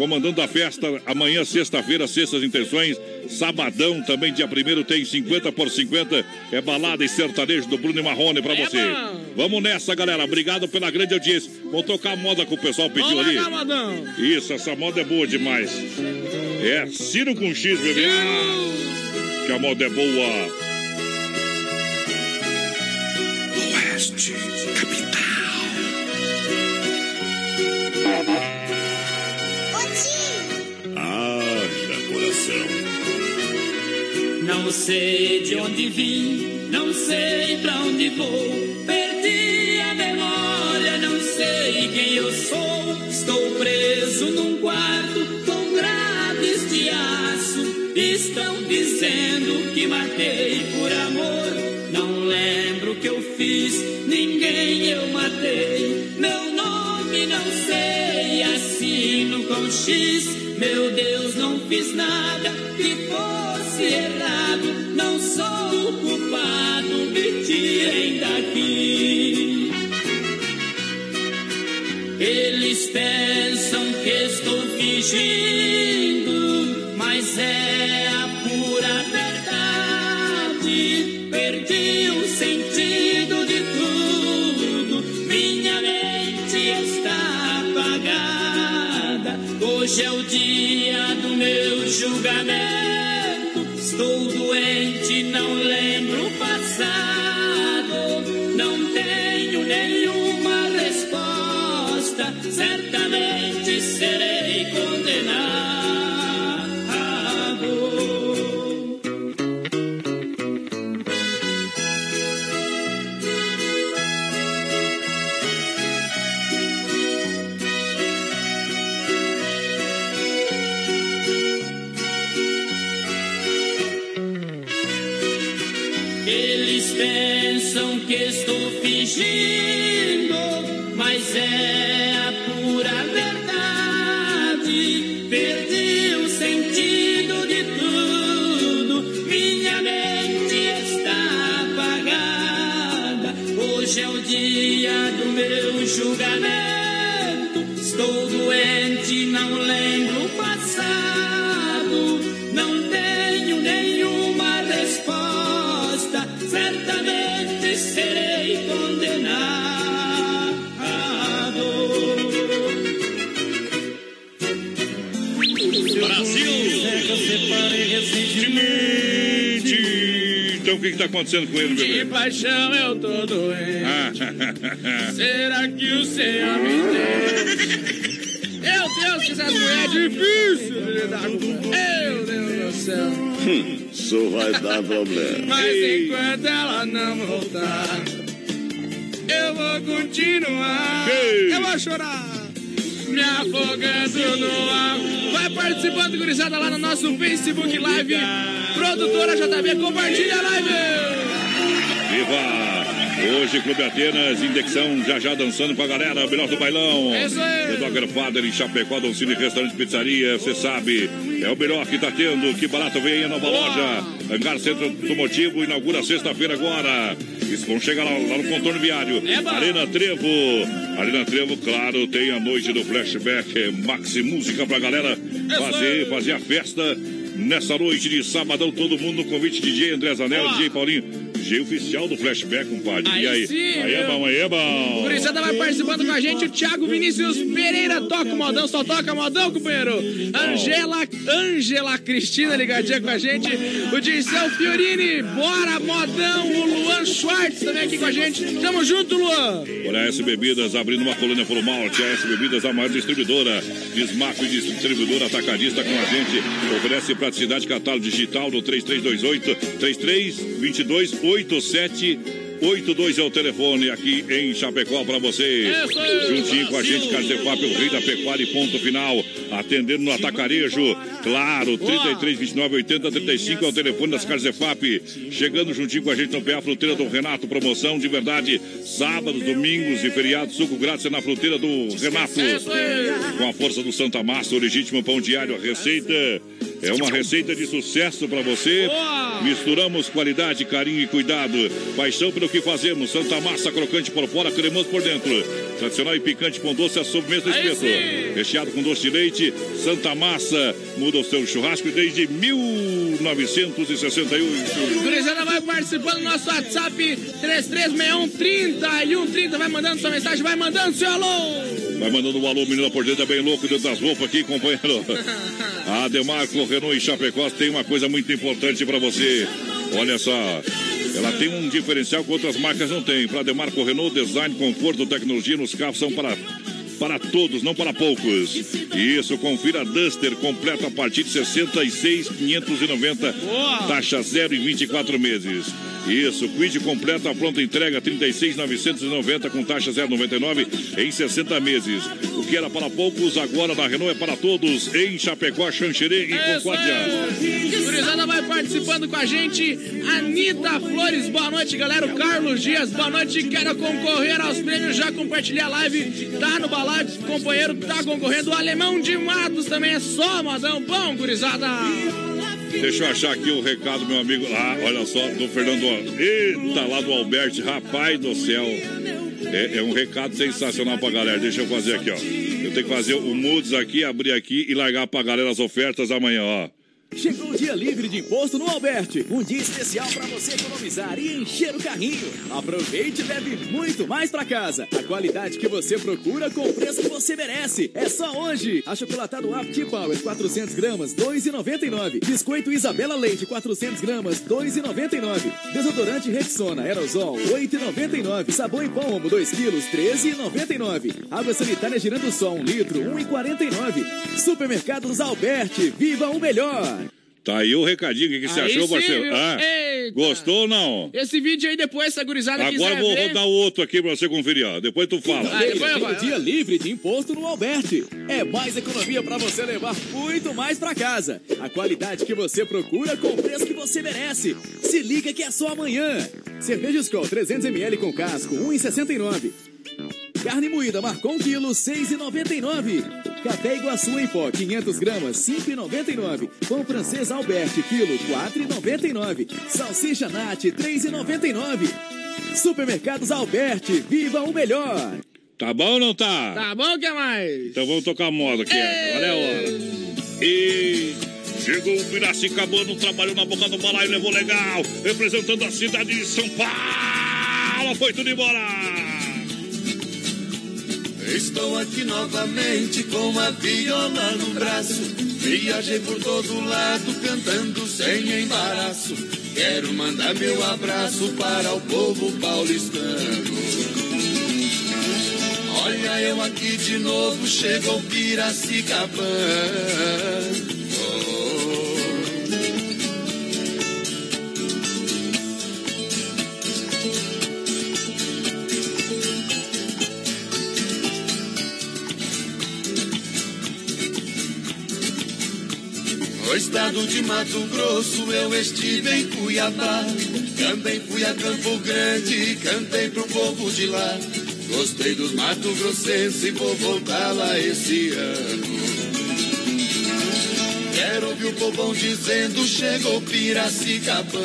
comandando a festa amanhã, sexta-feira, sextas intenções. Sabadão também, dia primeiro, tem 50 por 50. É balada e sertanejo do Bruno e Marrone pra você. Vamos nessa, galera. Obrigado pela grande audiência. Vamos tocar a moda que o pessoal pediu Vamos ali. Modão. Isso, essa moda é boa demais. É Ciro com X, bebê. Ah, que a moda é boa. Oeste, Haja coração. Não sei de onde vim, não sei pra onde vou. Perdi a memória, não sei quem eu sou. Estou preso num quarto com grades de aço. Estão dizendo que matei por amor. Não lembro o que eu fiz, ninguém eu matei. Meu nome não sei, assino com X. Meu Deus, não fiz nada que fosse errado. Não sou o culpado, me tirem daqui. Eles pensam que estou fingindo, mas é a pura verdade. Perdi o sentido Hoje é o dia do meu julgamento. Estou doente, não lembro o passado. Está acontecendo com ele, De bebê? paixão eu tô doente. Ah, Será que o Senhor me entende? Meu Deus, que essa mulher é difícil de lidar com. Meu Deus do céu. Hum, Isso vai dar problema. Mas enquanto ela não voltar, eu vou continuar. Eu vou chorar. Me afogando no ar. Vai participando, gurizada, lá no nosso Facebook Live. Produtora JB, compartilha a live. Viva! Hoje, Clube Atenas, Indexão, já já dançando com a galera, melhor do bailão. É isso aí. Dogger Father em Chapecó, Doncini Restaurante Pizzaria, você sabe, é o melhor que tá tendo. Que barato vem aí a nova loja. Hangar Centro Automotivo, inaugura sexta-feira agora. Isso, vamos chegar lá, lá no contorno viário. Arena Trevo. Arena Trevo, claro, tem a noite do flashback. Maxi Música pra galera fazer, fazer a festa. Nessa noite de sabadão, todo mundo no convite de DJ André Zanel, DJ Paulinho. DJ oficial do flashback, compadre. Aí e aí? sim, aí é bom, aí é bom. Gurizada vai participando com a gente, o Thiago Vinícius Pereira toca o modão, só toca modão, companheiro. Angela, Angela Cristina ligadinha com a gente, o Dirceu Fiorini, bora modão, o Luan Schwartz também aqui com a gente. Tamo junto, Luan. Olha, a S Bebidas abrindo uma colônia por malte. A S Bebidas, a maior distribuidora. Desmarco e distribuidora atacadista com a gente. Oferece praticidade catálogo digital no 3328 3322 8782 é o telefone aqui em Chapecó para você. Juntinho com a gente, Carzefap, o rei da pecuária e ponto final. Atendendo no atacarejo. Claro, 33 29 80 35 é o telefone das Carzefap. Chegando juntinho com a gente no pé a fruteira do Renato. Promoção de verdade. Sábados, domingos e feriados. Suco grátis é na fruteira do Renato. Com a força do Santa Massa, o legítimo pão diário. A receita É uma receita de sucesso para você. Boa! Misturamos qualidade, carinho e cuidado. Paixão pelo que fazemos. Santa Massa crocante por fora, cremoso por dentro. Tradicional e picante com doce, a sobremesa do espeto. Recheado com doce de leite. Santa Massa muda o seu churrasco desde 1968. Gurizada vai participando do nosso WhatsApp 336130 e 130. Vai mandando sua mensagem, vai mandando seu alô. Vai mandando um alô, menina por dentro, é bem louco dentro das roupas aqui, companheiro. A Demarco Renault e Chapecó tem uma coisa muito importante para você. Olha só. Ela tem um diferencial que outras marcas não têm. Para Demarco Renault, design, conforto, tecnologia nos carros são para para todos, não para poucos. Isso, confira a Duster completa a partir de 66,590. Taxa zero em 24 meses. Isso, Quid completa a pronta entrega 36,990 com taxa 0,99 em 60 meses. O que era para poucos, agora na Renault é para todos. Em Chapecó, Xanxerê e Concórdia. Gurizada vai participando com a gente. Anitta Flores, boa noite, galera. O Carlos Dias, boa noite. Quero concorrer aos prêmios, já compartilhei a live. Tá no balado, companheiro, tá concorrendo. O Alemão de Matos também é só modão. Bom, gurizada. Deixa eu achar aqui o recado, meu amigo. Ah, olha só, do Fernando. Eita, lá do Alberto, rapaz do céu. É, é um recado sensacional pra galera. Deixa eu fazer aqui, ó. Eu tenho que fazer o Moods aqui, abrir aqui e largar pra galera as ofertas amanhã, ó. Chegou o dia livre de imposto no Alberti. Um dia especial para você economizar e encher o carrinho. Aproveite e leve muito mais para casa. A qualidade que você procura com o preço que você merece. É só hoje. Achocolatado Apti Power 400 gramas, 2,99. Biscoito Isabela Leite 400 gramas, 2,99. Desodorante Rexona Aerosol 8,99. Sabão em Omo 2 quilos, 13,99. Água sanitária girando sol 1 litro, 1,49. Supermercados Alberti. Viva o melhor. Tá aí o recadinho. O que, que você Aí achou, sim, parceiro? viu? Ah, Eita. gostou ou não? Esse vídeo aí depois, essa gurizada Agora vou ver. rodar o outro aqui pra você conferir, ó. Depois tu fala. Ah, depois eu falo. dia livre de imposto no Alberti. É mais economia para você levar muito mais para casa. A qualidade que você procura com o preço que você merece. Se liga que é só amanhã. Cerveja Skol 300ml com casco, 1,69. Carne moída Marcon quilo, 6,99. Café Iguaçu em pó, 500 gramas, 5,99. Pão francês Alberti, quilo, 4,99. Salsicha Nat, 3,99. Supermercados Alberti, viva o melhor. Tá bom ou não tá? Tá bom, que mais? Então vamos tocar a moda aqui. Agora é a hora. E chegou o Piracicabano, trabalhou na boca do balaio, levou legal. Representando a cidade de São Paulo. Foi tudo embora. Estou aqui novamente com a viola no braço. Viajei por todo lado cantando sem embaraço. Quero mandar meu abraço para o povo paulistano. Olha eu aqui de novo, chegou Piracicabana. No estado de Mato Grosso eu estive em Cuiabá. Também fui a Campo Grande, cantei pro povo de lá. Gostei dos Mato Grossenses e vou voltar lá esse ano. Quero ouvir o povão dizendo chegou Piracicabana.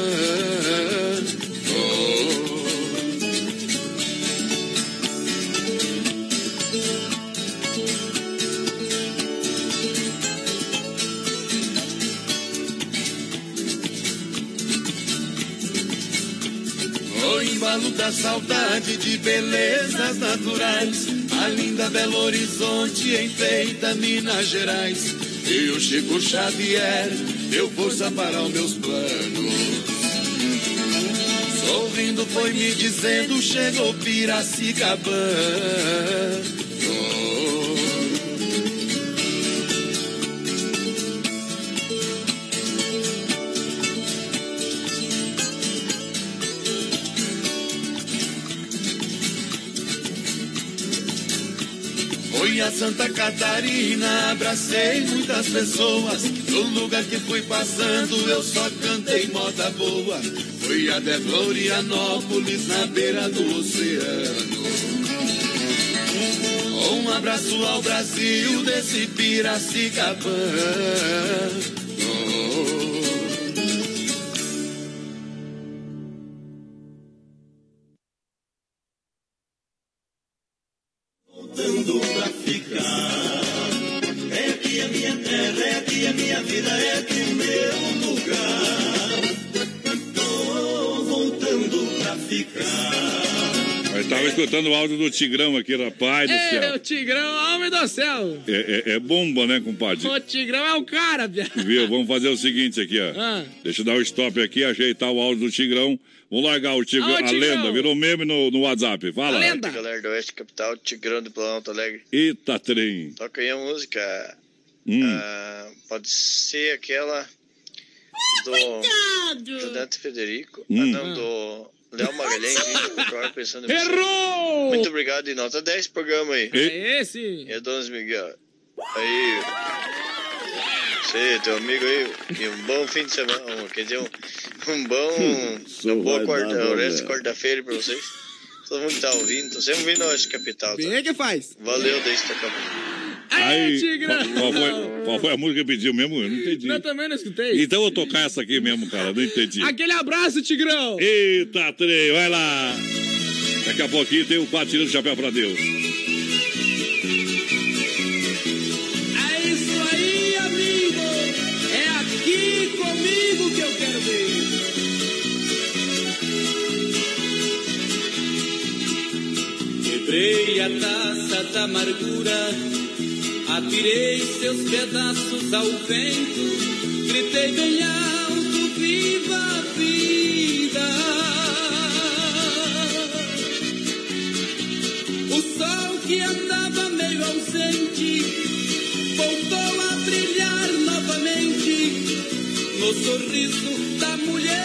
Oh. O embalo da saudade de belezas naturais. A linda Belo Horizonte enfeita Minas Gerais. E o Chico Xavier deu força para os meus planos. Sorrindo foi me dizendo, chegou Piracicabana. Fui a Santa Catarina, abracei muitas pessoas. No lugar que fui passando, eu só cantei moda boa. Fui até Florianópolis, na beira do oceano. Um abraço ao Brasil desse Piracicabana. Escutando o áudio do Tigrão aqui, rapaz do É, céu. o Tigrão, homem do céu. É, é- é bomba, né, compadre? O Tigrão é o cara, Bia. Viu? Vamos fazer o seguinte aqui, ó. Ah. Deixa eu dar o stop aqui, ajeitar o áudio do Tigrão. Vamos largar o Tigrão, Ah, o a Tigrão. lenda, virou meme no, no WhatsApp. Fala. Galera do Oeste Capital, Tigrão de Planalto Alegre. Eita, trem. Toca aí a música. Hum. ah, pode ser aquela do, do Dante Federico. Hum. Ah, não, do Léo Magalhães. hein? Agora pensando em você. Errou! Muito obrigado e nota 10 programa aí. É esse. E a Dona Miguel. Aí. Você, teu amigo aí. E um bom fim de semana. Quer dizer, um, um bom. Uma boa quarta, dar o resto de quarta-feira pra vocês. Todo mundo tá ouvindo. Tô sempre ouvindo o Oeste Capital. Tá? Bem que faz. Valeu, deixa tocar. Aí, Tigrão. qual, qual foi, qual foi a música que pediu mesmo? Eu não entendi. Eu também não escutei. Então eu vou tocar essa aqui mesmo, cara. Não entendi. Aquele abraço, Tigrão. Eita, trem, vai lá. Daqui a pouquinho tem o quatro tirando o chapéu pra Deus. É isso aí, amigo. É aqui comigo que eu quero ver. Quebrei a taça da amargura, atirei seus pedaços ao vento, gritei bem alto, viva a vida. O sol que andava meio ausente, voltou a brilhar novamente no sorriso da mulher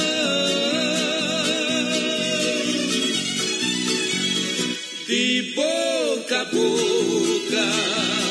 Boca a boca.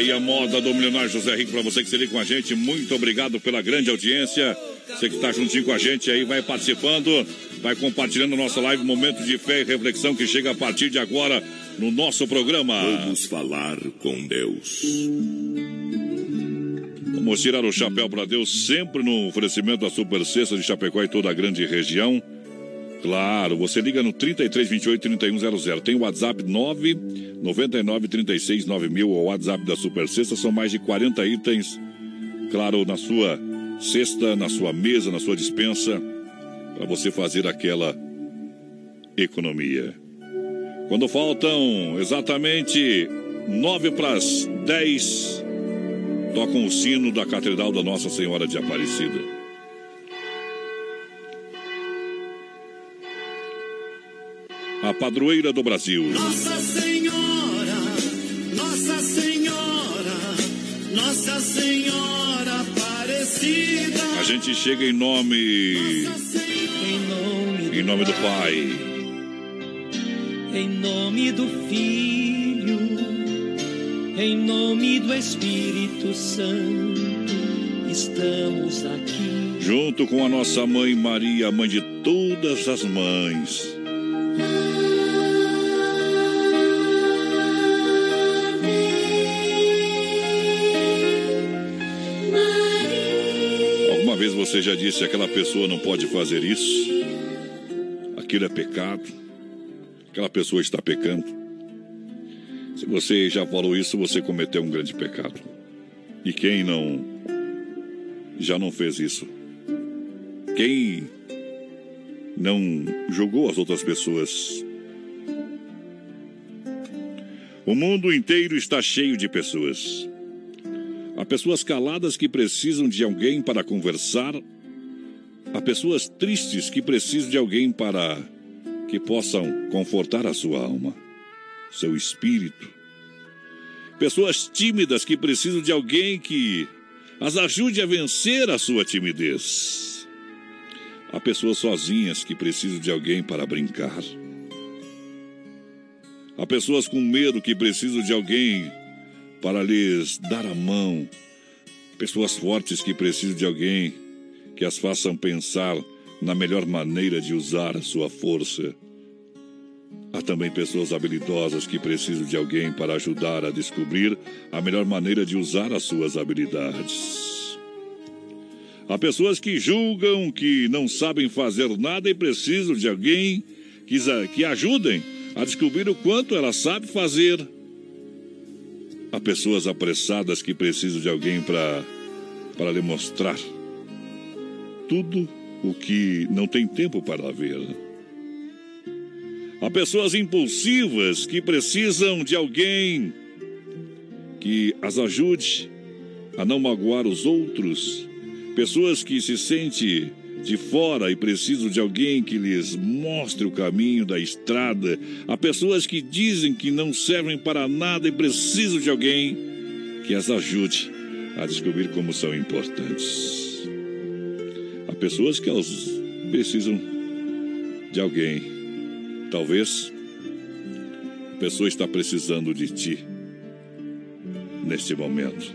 Aí a moda do milionário José Rico pra você que se liga com a gente. Muito obrigado pela grande audiência. Você que tá juntinho com a gente aí, vai participando, vai compartilhando nossa live Momento de Fé e Reflexão que chega a partir de agora no nosso programa. Vamos falar com Deus. Vamos tirar o chapéu para Deus sempre no oferecimento da Super Sexta de Chapecó e toda a grande região. Claro, você liga no 33 28 3100. Tem o WhatsApp 9 99 36 9000, o WhatsApp da Super Sexta. São mais de 40 itens, claro, na sua cesta, na sua mesa, na sua dispensa, para você fazer aquela economia. Quando faltam exatamente 9 para as 10, tocam o sino da Catedral da Nossa Senhora de Aparecida. A padroeira do Brasil. Nossa Senhora, Nossa Senhora, Nossa Senhora Aparecida. A gente chega em nome. Em nome do Pai. Em nome do Filho em nome do Espírito Santo, estamos aqui. Junto com a nossa mãe Maria, mãe de todas as mães. Você já disse aquela pessoa não pode fazer isso? Aquilo é pecado? Aquela pessoa está pecando? Se você já falou isso, você cometeu um grande pecado. E quem não já não fez isso? Quem não julgou as outras pessoas? O mundo inteiro está cheio de pessoas. Há pessoas caladas que precisam de alguém para conversar. Há pessoas tristes que precisam de alguém para que possam confortar a sua alma, seu espírito. Pessoas tímidas que precisam de alguém que as ajude a vencer a sua timidez. Há pessoas sozinhas que precisam de alguém para brincar. Há pessoas com medo que precisam de alguém para lhes dar a mão. Pessoas fortes que precisam de alguém que as façam pensar na melhor maneira de usar a sua força. Há também pessoas habilidosas que precisam de alguém para ajudar a descobrir a melhor maneira de usar as suas habilidades. Há pessoas que julgam que não sabem fazer nada e precisam de alguém que, que ajudem a descobrir o quanto ela sabe fazer. Há pessoas apressadas que precisam de alguém para para lhe mostrar tudo o que não tem tempo para ver. Há pessoas impulsivas que precisam de alguém que as ajude a não magoar os outros. Pessoas que se sentem de fora e precisam de alguém que lhes mostre o caminho da estrada. Há pessoas que dizem que não servem para nada e precisam de alguém que as ajude a descobrir como são importantes. Há pessoas que elas precisam de alguém Talvez a pessoa está precisando de ti neste momento.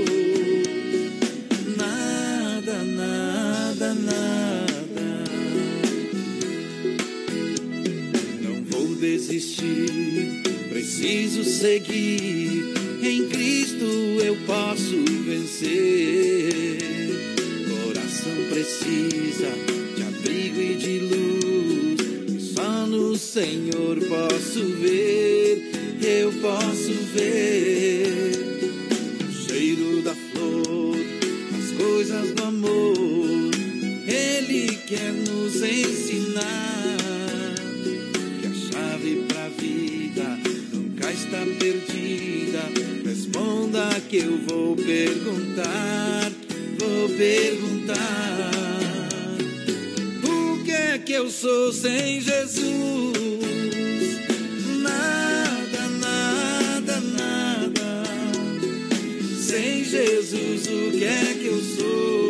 Desistir, preciso seguir. Em Cristo eu posso vencer precisa de abrigo e de luz. Só no Senhor posso ver, eu posso ver o cheiro da flor, as coisas do amor. Ele quer nos ensinar está perdida. Responda que eu vou perguntar vou perguntar: O que é que eu sou sem Jesus? Nada, nada, nada. Sem Jesus, o que é que eu sou?